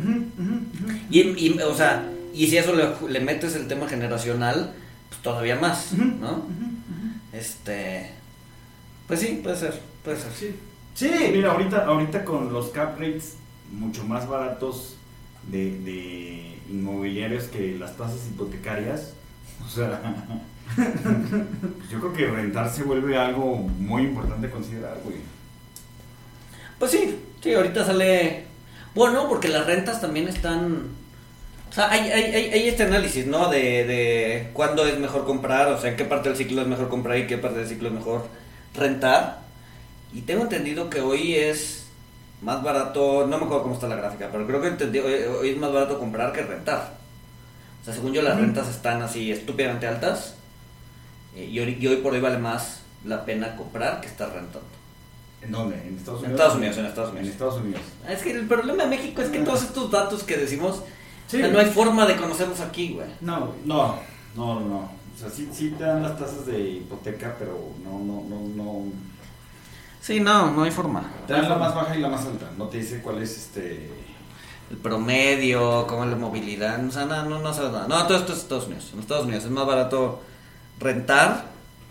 Speaker 3: Y, y, o sea, y si eso le, le metes el tema generacional, pues todavía más, ¿no? Este, pues sí, puede ser, puede ser.
Speaker 4: Sí. Sí.
Speaker 2: Mira, ahorita, ahorita con los cap rates mucho más baratos de, de inmobiliarios que las tasas hipotecarias, o sea, pues yo creo que rentar se vuelve algo muy importante a considerar, güey.
Speaker 3: Pues sí, sí, ahorita sale, bueno, porque las rentas también están, o sea, hay, hay, hay, este análisis, ¿no? De, de cuándo es mejor comprar, o sea, en qué parte del ciclo es mejor comprar y qué parte del ciclo es mejor rentar. Y tengo entendido que hoy es más barato, no me acuerdo cómo está la gráfica, pero creo que entendí, hoy, hoy es más barato comprar que rentar. O sea, según yo las rentas están así estúpidamente altas eh, y hoy, y hoy por hoy vale más la pena comprar que estar rentando.
Speaker 2: ¿En dónde? ¿En Estados
Speaker 3: En
Speaker 2: Unidos?
Speaker 3: Estados Unidos, en Estados
Speaker 2: En
Speaker 3: Unidos.
Speaker 2: Estados Unidos.
Speaker 3: Ah, Es que el problema de México es que todos estos datos que decimos,
Speaker 4: Sí.
Speaker 3: o sea, no hay forma de conocerlos aquí, güey.
Speaker 4: No, güey.
Speaker 2: No, no, no, no. O sea, sí, sí te dan las tasas de hipoteca, pero no, no, no, no.
Speaker 3: Sí, no, no hay forma.
Speaker 2: Te dan la más baja y la más alta. No te dice cuál es este.
Speaker 3: El promedio, cómo es la movilidad, o sea, no, no, no sabes nada. No, todo esto es Estados Unidos. En Estados Unidos es más barato rentar,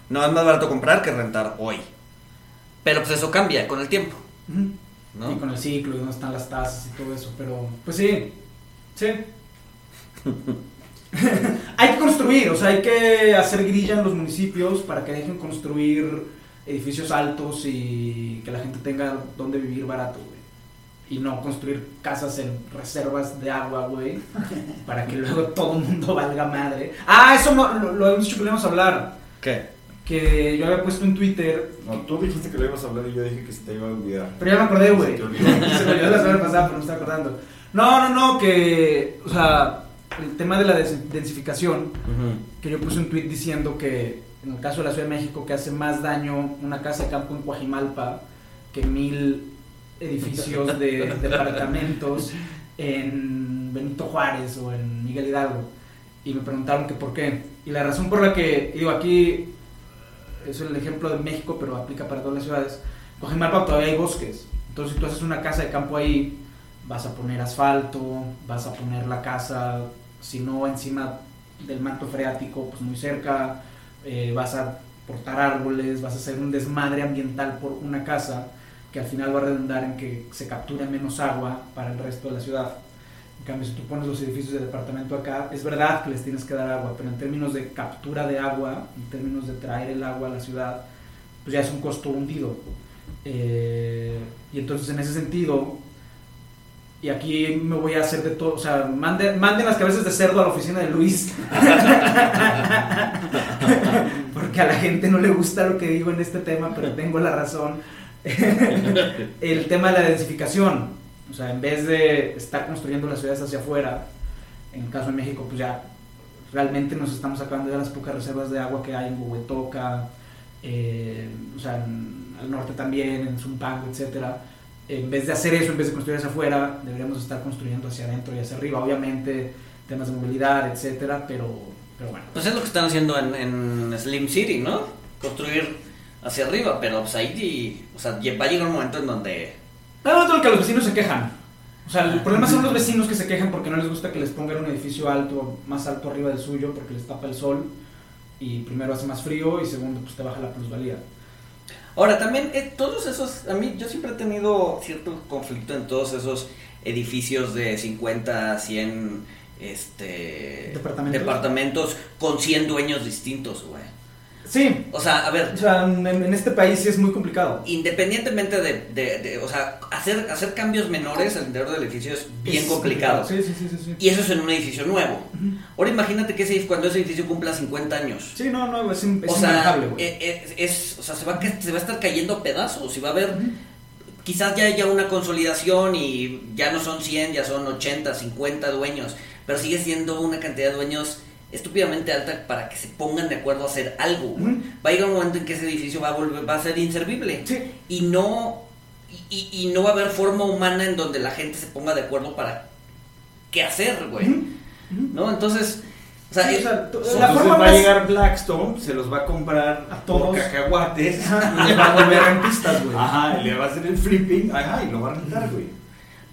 Speaker 3: no, es más barato comprar que rentar hoy. Pero pues eso cambia con el tiempo.
Speaker 4: Y con el ciclo y dónde están las tasas y todo eso, pero pues sí, sí. hay que construir, o sea, hay que hacer grilla en los municipios para que dejen construir edificios altos y que la gente tenga donde vivir barato, güey. Y no construir casas en reservas de agua, güey, para que luego todo el mundo valga madre. Ah, eso no, lo, lo hemos dicho que le íbamos a hablar.
Speaker 3: ¿Qué?
Speaker 4: que yo había puesto en Twitter,
Speaker 2: No, tú dijiste que lo ibas a hablar y yo dije que se te iba a olvidar.
Speaker 4: pero ya me acordé, güey.
Speaker 2: Se
Speaker 4: me olvidó la semana pasada, pero no me estaba acordando. No, no, no, que, o sea, el tema de la densificación, que yo puse un tweet diciendo que en el caso de la Ciudad de México que hace más daño una casa de campo en Coajimalpa que mil edificios de departamentos en Benito Juárez o en Miguel Hidalgo. Y me preguntaron que por qué. Y la razón por la que digo aquí es el ejemplo de México pero aplica para todas las ciudades. Coajimalpa todavía hay bosques. Entonces si tú haces una casa de campo ahí vas a poner asfalto vas a poner la casa si no encima del manto freático, pues muy cerca, eh, vas a portar árboles, vas a hacer un desmadre ambiental por una casa que al final va a redundar en que se capture menos agua para el resto de la ciudad. En cambio, si tú pones los edificios de departamento acá, es verdad que les tienes que dar agua, pero en términos de captura de agua, en términos de traer el agua a la ciudad, pues ya es un costo hundido. Eh, y entonces en ese sentido, y aquí me voy a hacer de todo, o sea, manden, manden las cabezas de cerdo a la oficina de Luis. Porque a la gente no le gusta lo que digo en este tema, pero tengo la razón. El tema de la densificación, o sea, en vez de estar construyendo las ciudades hacia afuera, en el caso de México, pues ya realmente nos estamos sacando de las pocas reservas de agua que hay en Huehuetoca, eh, o sea, al norte también, en Zumpango, etcétera en vez de hacer eso, en vez de construir hacia afuera, deberíamos estar construyendo hacia adentro y hacia arriba. Obviamente, temas de movilidad, etcétera, pero, pero bueno.
Speaker 3: Pues es lo que están haciendo en, en Slim City, ¿no? Construir hacia arriba, pero pues ahí, o sea, va a llegar un momento en donde...
Speaker 4: Nada más de lo que los vecinos se quejan. O sea, el problema son los vecinos que se quejan porque no les gusta que les pongan un edificio alto, más alto arriba del suyo, porque les tapa el sol. Y primero hace más frío y segundo, pues te baja la plusvalía.
Speaker 3: Ahora, también eh, todos esos, a mí yo siempre he tenido cierto conflicto en todos esos edificios de 50, 100 este,
Speaker 4: ¿Departamentos?
Speaker 3: departamentos con 100 dueños distintos, güey.
Speaker 4: Sí,
Speaker 3: O sea, a ver,
Speaker 4: o sea, en, en este país sí es muy complicado.
Speaker 3: independientemente de, de- de- o sea, hacer, hacer cambios menores al interior del edificio es bien
Speaker 4: Es
Speaker 3: complicado.
Speaker 4: Sí, sí, sí, sí.
Speaker 3: Y eso es en un edificio nuevo. Ahora imagínate que ese, cuando ese edificio cumpla 50 años.
Speaker 4: Sí, no, no, es, es
Speaker 3: o sea, eh, eh, es, o sea, se va, se va a estar cayendo a pedazos y va a haber, quizás ya haya una consolidación y ya no son 100, ya son 80, 50 dueños, pero sigue siendo una cantidad de dueños estúpidamente alta para que se pongan de acuerdo a hacer algo. güey.
Speaker 4: Ujú.
Speaker 3: Va a llegar un momento en que ese edificio va a volver, va a ser inservible
Speaker 4: Sí.
Speaker 3: y no y, y no va a haber forma humana en donde la gente se ponga de acuerdo para qué hacer, güey. ¿No? Entonces, o sea,
Speaker 4: Sí, o sea, tú-
Speaker 3: son-
Speaker 4: la
Speaker 2: Entonces
Speaker 4: forma
Speaker 2: va a llegar Blackstone, se los va a comprar
Speaker 4: A todos.
Speaker 2: por cacahuates.
Speaker 4: Y va a volver rentistas, güey.
Speaker 2: Ajá, y le va a hacer el flipping. Ajá, y lo va a rentar, güey.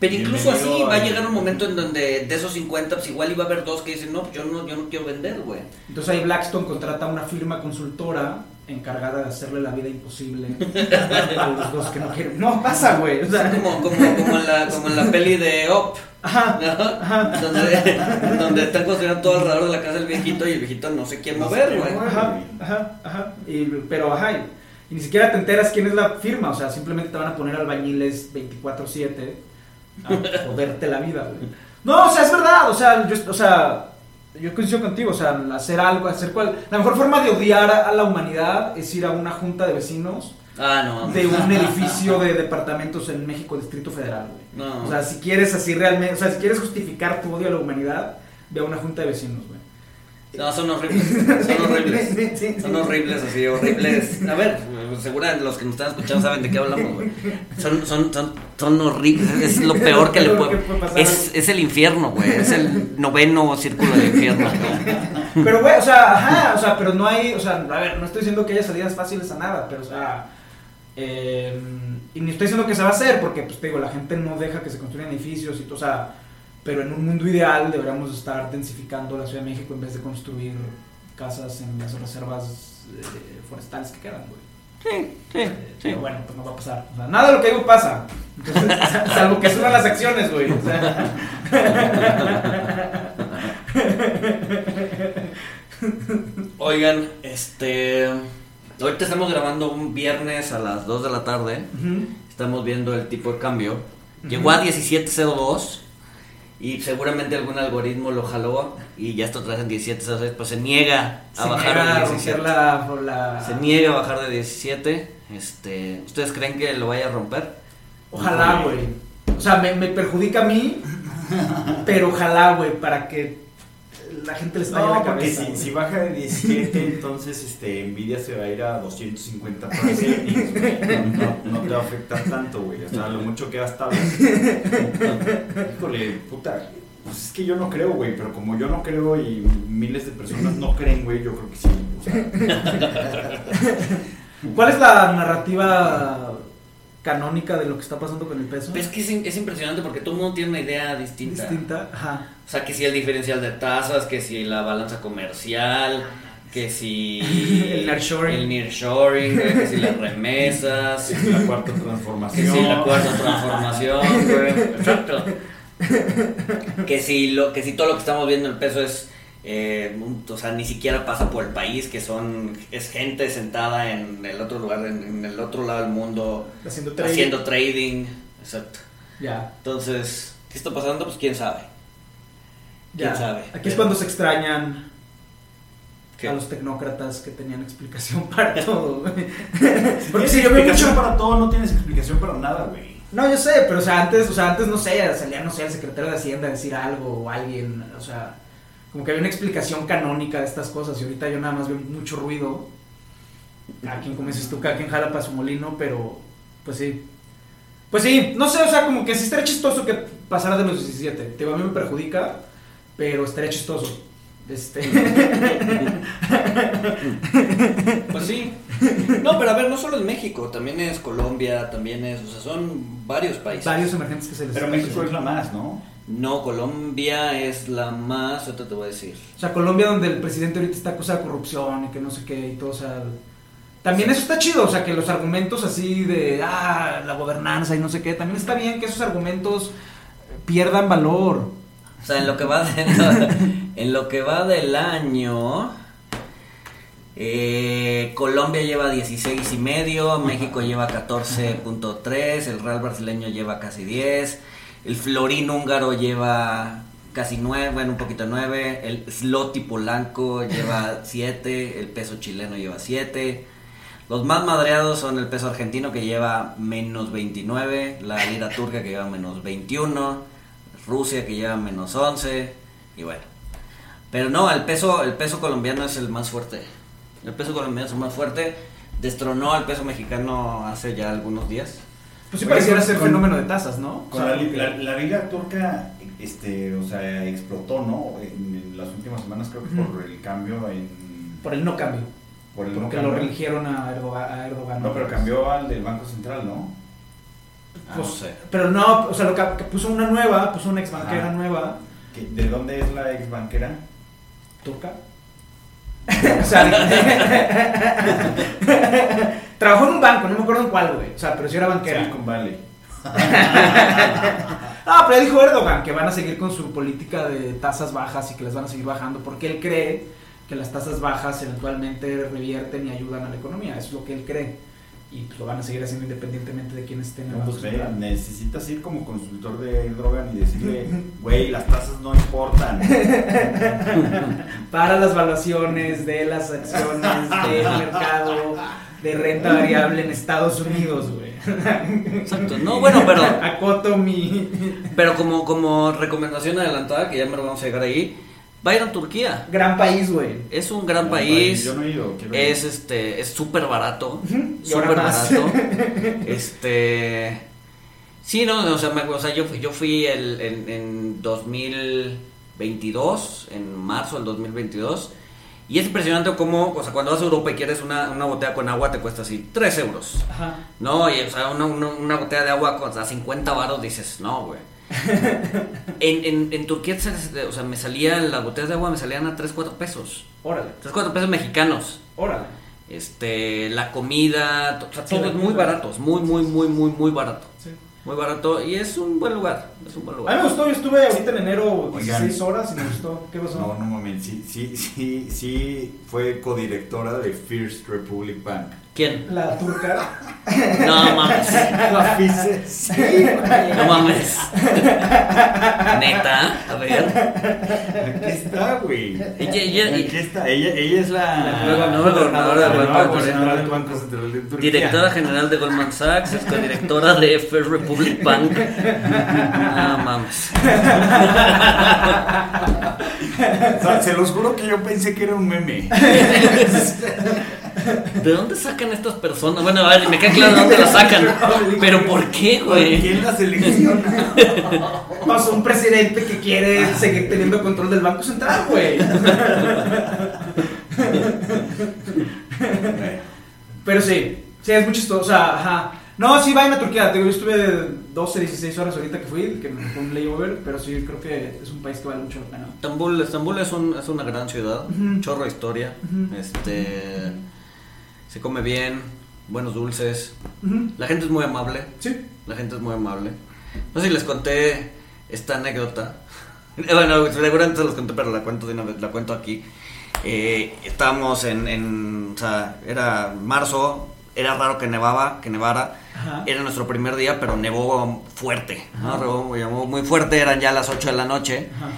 Speaker 3: Pero incluso así va a llegar un momento en donde de esos 50, pues igual iba a haber dos que dicen, no, pues yo no, yo no quiero vender, güey.
Speaker 4: Entonces ahí Blackstone contrata una firma consultora encargada de hacerle la vida imposible a los dos que no quieren. No pasa, güey. O
Speaker 3: sea, como, como, como, en la, como en la peli de Up,
Speaker 4: ajá,
Speaker 3: ¿no?
Speaker 4: ajá.
Speaker 3: Donde, donde están construyendo todo alrededor de la casa del viejito y el viejito no se quiere mover, güey.
Speaker 4: Ajá, ajá, ajá. Y, pero ajá. Y, y ni siquiera te enteras quién es la firma. O sea, simplemente te van a poner albañiles 24-7 a joderte la vida, güey. No, o sea, es verdad. O sea, yo, o sea, yo coincido contigo. O sea, hacer algo, hacer cual. La mejor forma de odiar a, la humanidad es ir a una junta de vecinos
Speaker 3: Ah, no.
Speaker 4: de un edificio de departamentos en México, Distrito Federal, güey.
Speaker 3: No.
Speaker 4: O sea, si quieres así realmente, o sea, si quieres justificar tu odio a la humanidad, ve a una junta de vecinos, güey.
Speaker 3: No, son horribles. Son horribles.
Speaker 4: Sí, sí, sí.
Speaker 3: Son horribles, así, horribles. A ver, seguramente los que nos están escuchando saben de qué hablamos, güey. Son, son, son, son horribles. Es lo peor que le puede. Es, es el infierno, güey. Es el noveno círculo del infierno, güey.
Speaker 4: Pero, güey, o sea, ajá, o sea, pero no hay, o sea, a ver, no estoy diciendo que haya salidas fáciles a nada, pero, o sea, eh, y ni estoy diciendo que se va a hacer, porque, pues, te digo, la gente no deja que se construyan edificios y todo, o sea, pero en un mundo ideal deberíamos estar densificando la Ciudad de México en vez de construir casas en las reservas eh, forestales que quedan, güey.
Speaker 3: Sí, sí, sí.
Speaker 4: Pero bueno, pues no va a pasar. O sea, nada de lo que digo pasa. Entonces, salvo que suban las acciones, güey. O sea.
Speaker 3: Oigan, este. Ahorita estamos grabando un viernes a las 2 de la tarde. Estamos viendo el tipo de cambio. Llegó a 17.02. y seguramente algún algoritmo lo jaló y ya está otra vez en 17, entonces pues se niega a
Speaker 4: Se
Speaker 3: bajar
Speaker 4: niega
Speaker 3: de
Speaker 4: a
Speaker 3: 17.
Speaker 4: romper la, por la-
Speaker 3: Se niega a bajar de 17. Este, ¿Ustedes creen que lo vaya a romper?
Speaker 4: Ojalá, güey. O sea, me, me perjudica a mí, pero ojalá, güey, para que la gente le estalle
Speaker 2: No,
Speaker 4: la
Speaker 2: porque
Speaker 4: cabeza.
Speaker 2: si, si baja de 17, entonces este, Nvidia se va a ir a 250 para no, no, no te va a afectar tanto, güey. O sea, lo mucho que has estado. Híjole, puta. Pues es que yo no creo, güey, pero como yo no creo y miles de personas no creen, güey, yo creo que sí. O sea,
Speaker 4: ¿Cuál es la narrativa canónica de lo que está pasando con el peso?
Speaker 3: Es que es, es impresionante porque todo el mundo tiene una idea distinta.
Speaker 4: Distinta. Ajá.
Speaker 3: O sea, que si el diferencial de tasas, que si la balanza comercial, que si
Speaker 4: El nearshoring.
Speaker 3: el nearshoring, güey, que si las remesas,
Speaker 2: la cuarta
Speaker 3: que
Speaker 2: transformación.
Speaker 3: si la cuarta transformación, güey. Exacto. Que si lo que si todo lo que estamos viendo en el peso es eh, o sea, ni siquiera pasa por el país, que son es gente sentada en el otro lugar, en, en el otro lado del mundo
Speaker 4: Haciendo trading.
Speaker 3: haciendo trading. Exacto.
Speaker 4: Ya.
Speaker 3: Entonces, ¿qué está pasando? Pues quién sabe.
Speaker 4: Ya.
Speaker 3: ¿Quién sabe?
Speaker 4: Aquí es cuando se extrañan
Speaker 3: ¿Qué?
Speaker 4: a los tecnócratas que tenían explicación para todo, güey.
Speaker 2: Porque si
Speaker 4: yo veo
Speaker 2: explicación
Speaker 4: mucho.
Speaker 2: para todo, no tienes explicación para nada, güey.
Speaker 4: No, yo sé, pero o sea, antes, o sea, antes no sé, salía, no sé, el secretario de Hacienda a decir algo o alguien, o sea, como que había una explicación canónica de estas cosas y ahorita yo nada más veo mucho ruido. A quien, como dices tú, cada quien jala para su molino, pero pues sí. Pues sí, no sé, o sea, como que sí estaría chistoso que pasara de los 17. Te a mí me perjudica, pero estaría chistoso. Este.
Speaker 3: Pues sí. No, pero a ver, no solo es México, también es Colombia, también es, o sea, son varios países.
Speaker 4: varios emergentes que se les
Speaker 2: Pero México es la más, ¿no?
Speaker 3: No, Colombia es la más, ahorita te voy a decir.
Speaker 4: O sea, Colombia donde el presidente ahorita está acusado de corrupción y que no sé qué y todo, o sea... También eso está chido, o sea, que los argumentos así de, ah, la gobernanza y no sé qué, también está bien que esos argumentos pierdan valor.
Speaker 3: O sea, en lo que va de- en lo que va del año eh, Colombia lleva 16 y medio, México lleva 14.3, el Real brasileño lleva casi 10, el florín húngaro lleva casi 9, bueno, un poquito 9, el zloty polanco lleva 7, el peso chileno lleva 7. Los más madreados son el peso argentino que lleva menos 29, la lira turca que lleva menos 21, Rusia que lleva menos 11 y bueno. Pero no, el peso, el peso colombiano es el más fuerte. El peso colombiano es el más fuerte. Destronó al peso mexicano hace ya algunos días.
Speaker 4: Pues sí
Speaker 2: Oye,
Speaker 4: pareciera ser
Speaker 2: con-
Speaker 4: fenómeno de tasas, ¿no?
Speaker 2: Con
Speaker 4: O sea,
Speaker 2: la, la, la liga turca, este, o sea, explotó, ¿no? En, en las últimas semanas creo que por el cambio en...
Speaker 4: Por el no cambio,
Speaker 2: por el no
Speaker 4: porque
Speaker 2: cambio.
Speaker 4: lo religieron a Erdogan. a Erdogan,
Speaker 2: No, pero cambió al del Banco Central, ¿no?
Speaker 3: Ah,
Speaker 4: Pues,
Speaker 3: no sé.
Speaker 4: Pero no, o sea, lo que, que puso una nueva, puso una ex banquera
Speaker 2: Ajá.
Speaker 4: nueva,
Speaker 2: ¿Que- ¿De dónde es la ex banquera?
Speaker 4: turca. o sea, trabajó en un banco, no me acuerdo en cuál, güey. O sea, pero sí era banquera.
Speaker 2: Silicon Valley.
Speaker 4: Ah, pero dijo Erdogan que van a seguir con su política de tasas bajas y que las van a seguir bajando porque él cree que las tasas bajas eventualmente revierten y ayudan a la economía. Eso es lo que él cree. Y pues lo van a seguir haciendo independientemente de quién esté en el
Speaker 2: No,
Speaker 4: Banco
Speaker 2: pues necesitas ir como consultor de Erdogan y decirle, güey, las tasas no importan.
Speaker 4: Para las valuaciones de las acciones del mercado de renta variable en Estados Unidos, güey.
Speaker 3: Exacto. No, bueno, pero
Speaker 4: Acoto mi...
Speaker 3: pero como como recomendación adelantada que ya me lo vamos a llegar ahí, vayan a Turquía.
Speaker 4: Gran país, güey.
Speaker 3: Es un gran país.
Speaker 2: Yo no he ido. quiero ir.
Speaker 3: Es este, es súper barato.
Speaker 4: Y ahora
Speaker 3: Súper barato. Este. Sí, no, o sea, me- o sea, yo fui, yo fui el, en, en 2022, en marzo del 2022. Y es impresionante cómo, o sea, cuando vas a Europa y quieres una, una botella con agua, te cuesta así 3 euros.
Speaker 4: Ajá.
Speaker 3: No, y o sea, una, una, una botella de agua con o sea, 50 baros dices, no, güey. en, en, en Turquía, o sea, me salían, las botellas de agua me salían a 3, 4 pesos.
Speaker 4: Órale,
Speaker 3: 3, 4 pesos mexicanos.
Speaker 4: órale.
Speaker 3: Este, la comida, o sea,
Speaker 4: Sí,
Speaker 3: todo
Speaker 4: la
Speaker 3: es muy barato, es muy, muy, muy, muy, muy barato.
Speaker 4: Sí.
Speaker 3: Muy barato y es un buen lugar, es un buen
Speaker 4: A mí
Speaker 3: lugar.
Speaker 4: me gustó, yo estuve ahorita en enero
Speaker 2: Oigan.
Speaker 4: 16 horas y me gustó. ¿Qué pasó?
Speaker 2: No, no mames, sí, sí, sí, sí fue codirectora de First Republic Bank.
Speaker 3: ¿Quién?
Speaker 4: La turca.
Speaker 3: No mames.
Speaker 2: Guapices.
Speaker 3: No mames. Neta, a ver.
Speaker 2: Aquí está, güey.
Speaker 3: Ella, ella,
Speaker 2: Aquí está. Ella, ella es la,
Speaker 3: nueva gobernadora del
Speaker 2: la
Speaker 3: Banco
Speaker 2: nueva
Speaker 3: Central.
Speaker 2: gobernadora del Banco Central de Turquía.
Speaker 3: Directora general de Goldman Sachs, es codirectora de First Republic Bank. No mames.
Speaker 2: O sea, se los juro que yo pensé que era un meme.
Speaker 3: ¿De dónde sacan estas personas? Bueno, a ver, me queda claro de dónde las sacan. Pero ¿por qué, güey?
Speaker 2: ¿Quién la selecciona?
Speaker 4: Pasó un presidente que quiere seguir teniendo control del Banco Central, güey. Pero sí, sí, es muy chistoso. O sea, ajá. No, sí, vayan a Turquía. Yo estuve 12, 16 horas ahorita que fui, que me fue un layover, pero sí, creo que es un país que vale mucho la pena.
Speaker 3: Estambul, Estambul es, un- es una gran ciudad,
Speaker 4: Ujú.
Speaker 3: chorro de historia. Este se come bien, buenos dulces.
Speaker 4: Ujú.
Speaker 3: La gente es muy amable.
Speaker 4: Sí.
Speaker 3: La gente es muy amable. No sé si les conté esta anécdota. Bueno, seguramente se los conté, pero la cuento de una vez, la cuento aquí. Eh, estábamos en, en, o sea, era marzo, era raro que nevaba, que nevara.
Speaker 4: Ajá.
Speaker 3: Era nuestro primer día, pero nevó fuerte, ¿no? Nevó muy fuerte, eran ya las 8 de la noche.
Speaker 4: Ajá.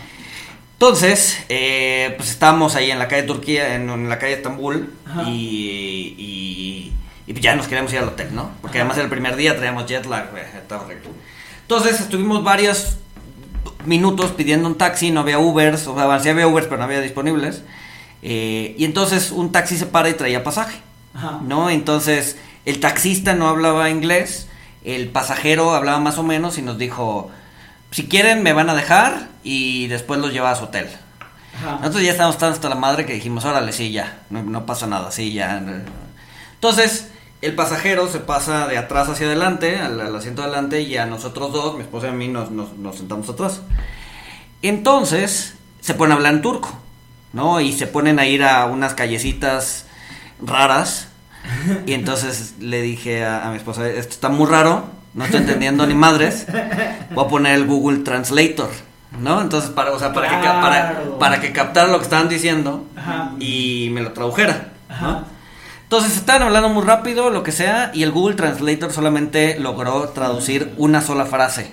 Speaker 3: Entonces, eh, pues estábamos ahí en la calle Turquía, en, en la calle Estambul, y, y, y pues ya nos queríamos ir al hotel, ¿no? Porque además el primer día, traíamos jet lag. Entonces estuvimos varios minutos pidiendo un taxi, no había Ubers, o sea, sí había Ubers, pero no había disponibles. Eh, y entonces un taxi se para y traía pasaje,
Speaker 4: Ajá.
Speaker 3: ¿no? Entonces el taxista no hablaba inglés, el pasajero hablaba más o menos y nos dijo, si quieren me van a dejar y después los lleva a su hotel.
Speaker 4: Ajá.
Speaker 3: Nosotros ya estábamos tan hasta la madre que dijimos, órale, sí, ya, no, no pasa nada, sí, ya. Entonces, el pasajero se pasa de atrás hacia adelante, al, al asiento de adelante, y a nosotros dos, mi esposa y a mí, nos, nos, nos sentamos atrás. Entonces, se ponen a hablar en turco, ¿no? Y se ponen a ir a unas callecitas raras. Y entonces le dije a, a mi esposa, esto está muy raro, no estoy entendiendo ni madres. Voy a poner el Google Translator, ¿no? Entonces, para, o sea, para, que, para, para que captara lo que estaban diciendo
Speaker 4: Ajá.
Speaker 3: y me lo tradujera, ¿no? Entonces estaban hablando muy rápido, lo que sea, y el Google Translator solamente logró traducir una sola frase.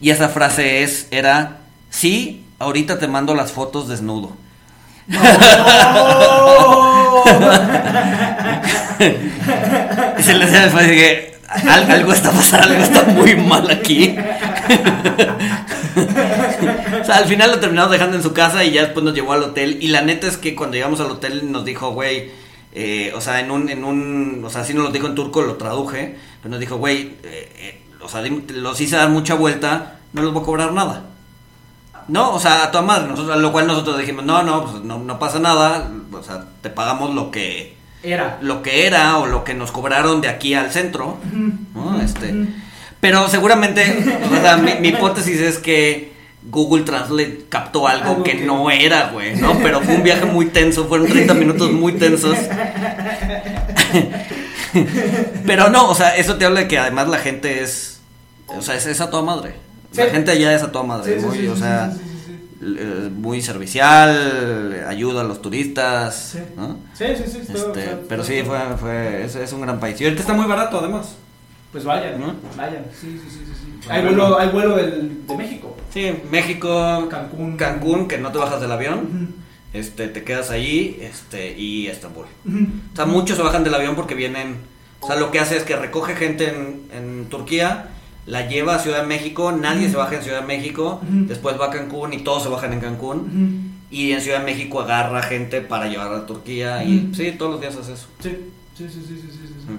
Speaker 3: Y esa frase es, era, sí, ahorita te mando las fotos desnudo. Y se le decía después que "Al- algo está pasando, algo está muy mal aquí. o sea, al final lo terminamos dejando en su casa y ya después nos llevó al hotel. Y la neta es que cuando llegamos al hotel nos dijo, güey, eh, o sea, en un, en un, o sea, sí nos lo dijo en turco, lo traduje, pero nos dijo, güey, eh, eh, o sea, los hice dar mucha vuelta, no les voy a cobrar nada. No, o sea, a tu madre, nosotros, a lo cual nosotros dijimos, no, no, pues no, no pasa nada, o sea, te pagamos lo que,
Speaker 4: Era.
Speaker 3: lo que era o lo que nos cobraron de aquí al centro, ¿no? Este, pero seguramente, o sea, mi, mi hipótesis es que Google Translate captó algo,
Speaker 4: Algo
Speaker 3: que,
Speaker 4: que-
Speaker 3: no era, güey, ¿no? Pero fue un viaje muy tenso, fueron 30 minutos muy tensos. Pero no, o sea, eso te habla de que además la gente es, o sea, es, es a toda madre. La gente allá es a toda madre,
Speaker 4: Sí,
Speaker 3: o sea. Eh, muy servicial, ayuda a los turistas,
Speaker 4: Sí.
Speaker 3: ¿no?
Speaker 4: Sí, sí,
Speaker 3: Este, pero
Speaker 4: todo.
Speaker 3: sí, fue, fue, es, es un gran país. Y ahorita está muy barato, además.
Speaker 4: Pues vayan,
Speaker 3: ¿No?
Speaker 4: vayan. Sí, sí, sí, sí. sí. Hay vuelo, hay vuelo del, de México.
Speaker 3: Sí, México,
Speaker 4: Cancún.
Speaker 3: Cancún, que no te bajas del avión, este, te quedas ahí, este, y Estambul. O sea, muchos se bajan del avión porque vienen, o sea, lo que hace es que recoge gente en, en Turquía, la lleva a Ciudad de México, nadie se baja en Ciudad de México, después va a Cancún y todos se bajan en Cancún, y en Ciudad de México agarra gente para llevar a Turquía, y sí, todos los días hace eso.
Speaker 4: Sí, sí, sí, sí, sí, sí, sí, sí.
Speaker 3: Ujú.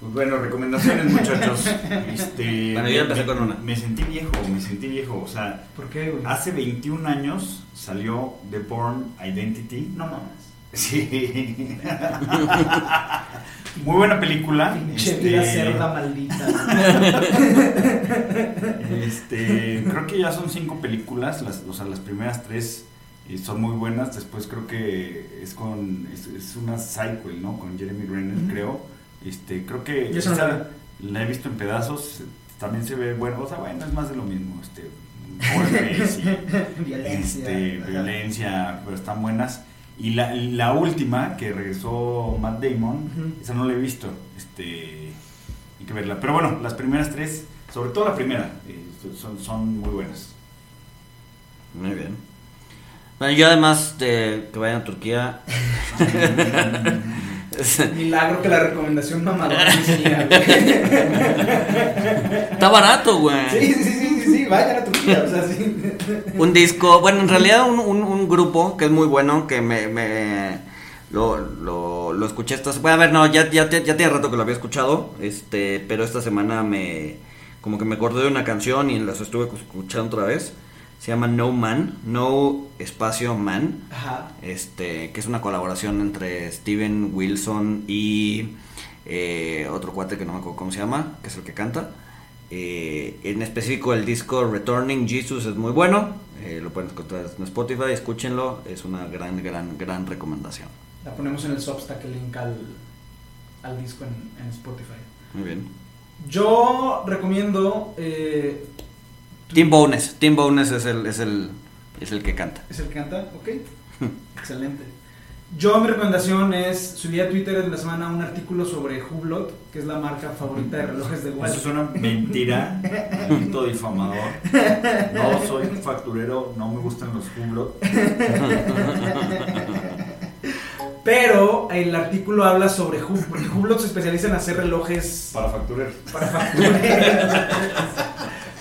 Speaker 2: Pues bueno, recomendaciones, muchachos. Este,
Speaker 3: Bueno, yo empecé
Speaker 2: me-
Speaker 3: con una.
Speaker 2: Me sentí viejo, me sentí viejo. O sea,
Speaker 4: ¿Por qué, güey?
Speaker 2: hace 21 años salió The Born Identity.
Speaker 4: No mames.
Speaker 2: Sí. Muy buena película. Este,
Speaker 4: vida cerda maldita.
Speaker 2: Este, creo que ya son cinco películas, las, o sea, las primeras tres eh, son muy buenas, después creo que es con, es, es una sequel, ¿no? Con Jeremy Renner, creo. Este, creo que
Speaker 4: no la
Speaker 2: la he visto en pedazos, también se ve bueno, o sea, bueno, es más de lo mismo, este, golpes y
Speaker 4: Violencia.
Speaker 2: este, violencia, pero están buenas. Y la, la última, que regresó Matt Damon, esa no la he visto. Este, hay que verla. Pero bueno, las primeras tres, sobre todo la primera, eh, son, son muy buenas.
Speaker 3: Muy bien. Bueno, yo además de que vayan a Turquía.
Speaker 4: Milagro que la recomendación mamadora.
Speaker 3: Está barato, güey.
Speaker 4: Sí, sí, sí, sí, sí, vayan a Turquía, o sea, sí.
Speaker 3: Un disco, bueno, en realidad un, un, un grupo que es muy bueno, que me, me lo, lo, lo escuché esta semana. A ver, no, ya, ya, ya tiene rato que lo había escuchado, este, pero esta semana me, como que me acordé de una canción y las estuve escuchando otra vez. Se llama No Man, No Espacio Man,
Speaker 4: Ajá.
Speaker 3: este, que es una colaboración entre Steven Wilson y eh, otro cuate que no me acuerdo cómo se llama, que es el que canta. Eh, en específico el disco Returning Jesus es muy bueno, eh, lo pueden encontrar en Spotify, escúchenlo, es una gran, gran, gran recomendación.
Speaker 4: La ponemos en el Substack el link al, al disco en, en Spotify.
Speaker 3: Muy bien.
Speaker 4: Yo recomiendo. eh,
Speaker 3: Tim Bowness, Tim Bowness es el, es el, es el que canta.
Speaker 4: ¿Es el que canta? Ok. Excelente. Yo, mi recomendación es. Subí a Twitter en la semana un artículo sobre Hublot, que es la marca favorita de relojes de
Speaker 2: Eso
Speaker 4: Walmart.
Speaker 2: es una mentira, mito difamador. No soy facturero, no me gustan los Hublot.
Speaker 4: Pero el artículo habla sobre Hublot, porque Hublot se especializa en hacer relojes
Speaker 2: Para factureros.
Speaker 4: para factureros.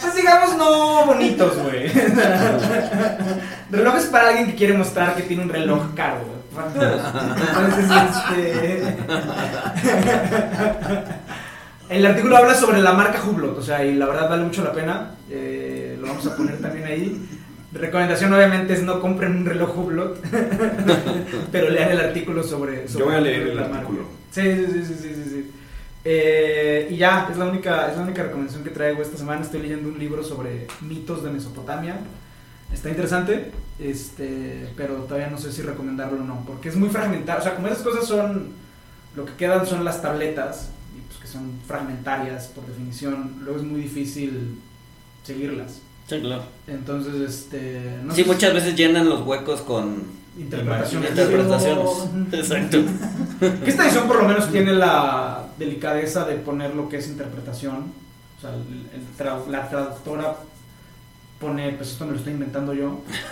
Speaker 4: Pues digamos no bonitos, güey. Relojes para alguien que quiere mostrar que tiene un reloj caro, güey. Entonces, este... El artículo habla sobre la marca Hublot, o sea, y la verdad vale mucho la pena. Eh, lo vamos a poner también ahí. Recomendación obviamente es no compren un reloj Hublot, pero lean el artículo sobre, sobre
Speaker 2: Yo voy a leer el
Speaker 4: la marca.
Speaker 2: artículo.
Speaker 4: Sí, sí, sí, sí, sí, sí, sí. Eh, y ya, es la, única, es la única recomendación que traigo esta semana. Estoy leyendo un libro sobre mitos de Mesopotamia. Está interesante, este, pero todavía no sé si recomendarlo o no, porque es muy fragmentado. O sea, como esas cosas son, lo que quedan son las tabletas, y pues que son fragmentarias por definición, luego es muy difícil seguirlas.
Speaker 3: Sí, claro.
Speaker 4: Entonces, este... No
Speaker 3: Sí, muchas veces llenan los huecos con
Speaker 4: Interpretaciones.
Speaker 3: interpretaciones. Exacto.
Speaker 4: Que esta edición por lo menos tiene la delicadeza de poner lo que es interpretación. O sea, el- el tra- la traductora pone, pues esto me lo estoy inventando yo.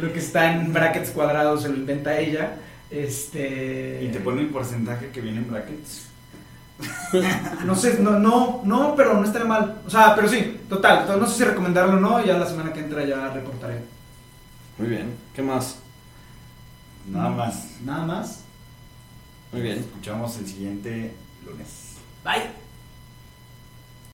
Speaker 4: lo que está en brackets cuadrados se lo inventa ella. Este.
Speaker 2: Y te pone el porcentaje que viene en brackets.
Speaker 4: No sé, no, no, no, pero no estaría mal. O sea, pero sí, total. No sé si recomendarlo o no. Ya la semana que entra ya reportaré.
Speaker 3: Muy bien. ¿Qué más?
Speaker 2: Nada más.
Speaker 4: Nada más.
Speaker 3: Muy bien.
Speaker 2: Escuchamos el siguiente lunes.
Speaker 4: Bye.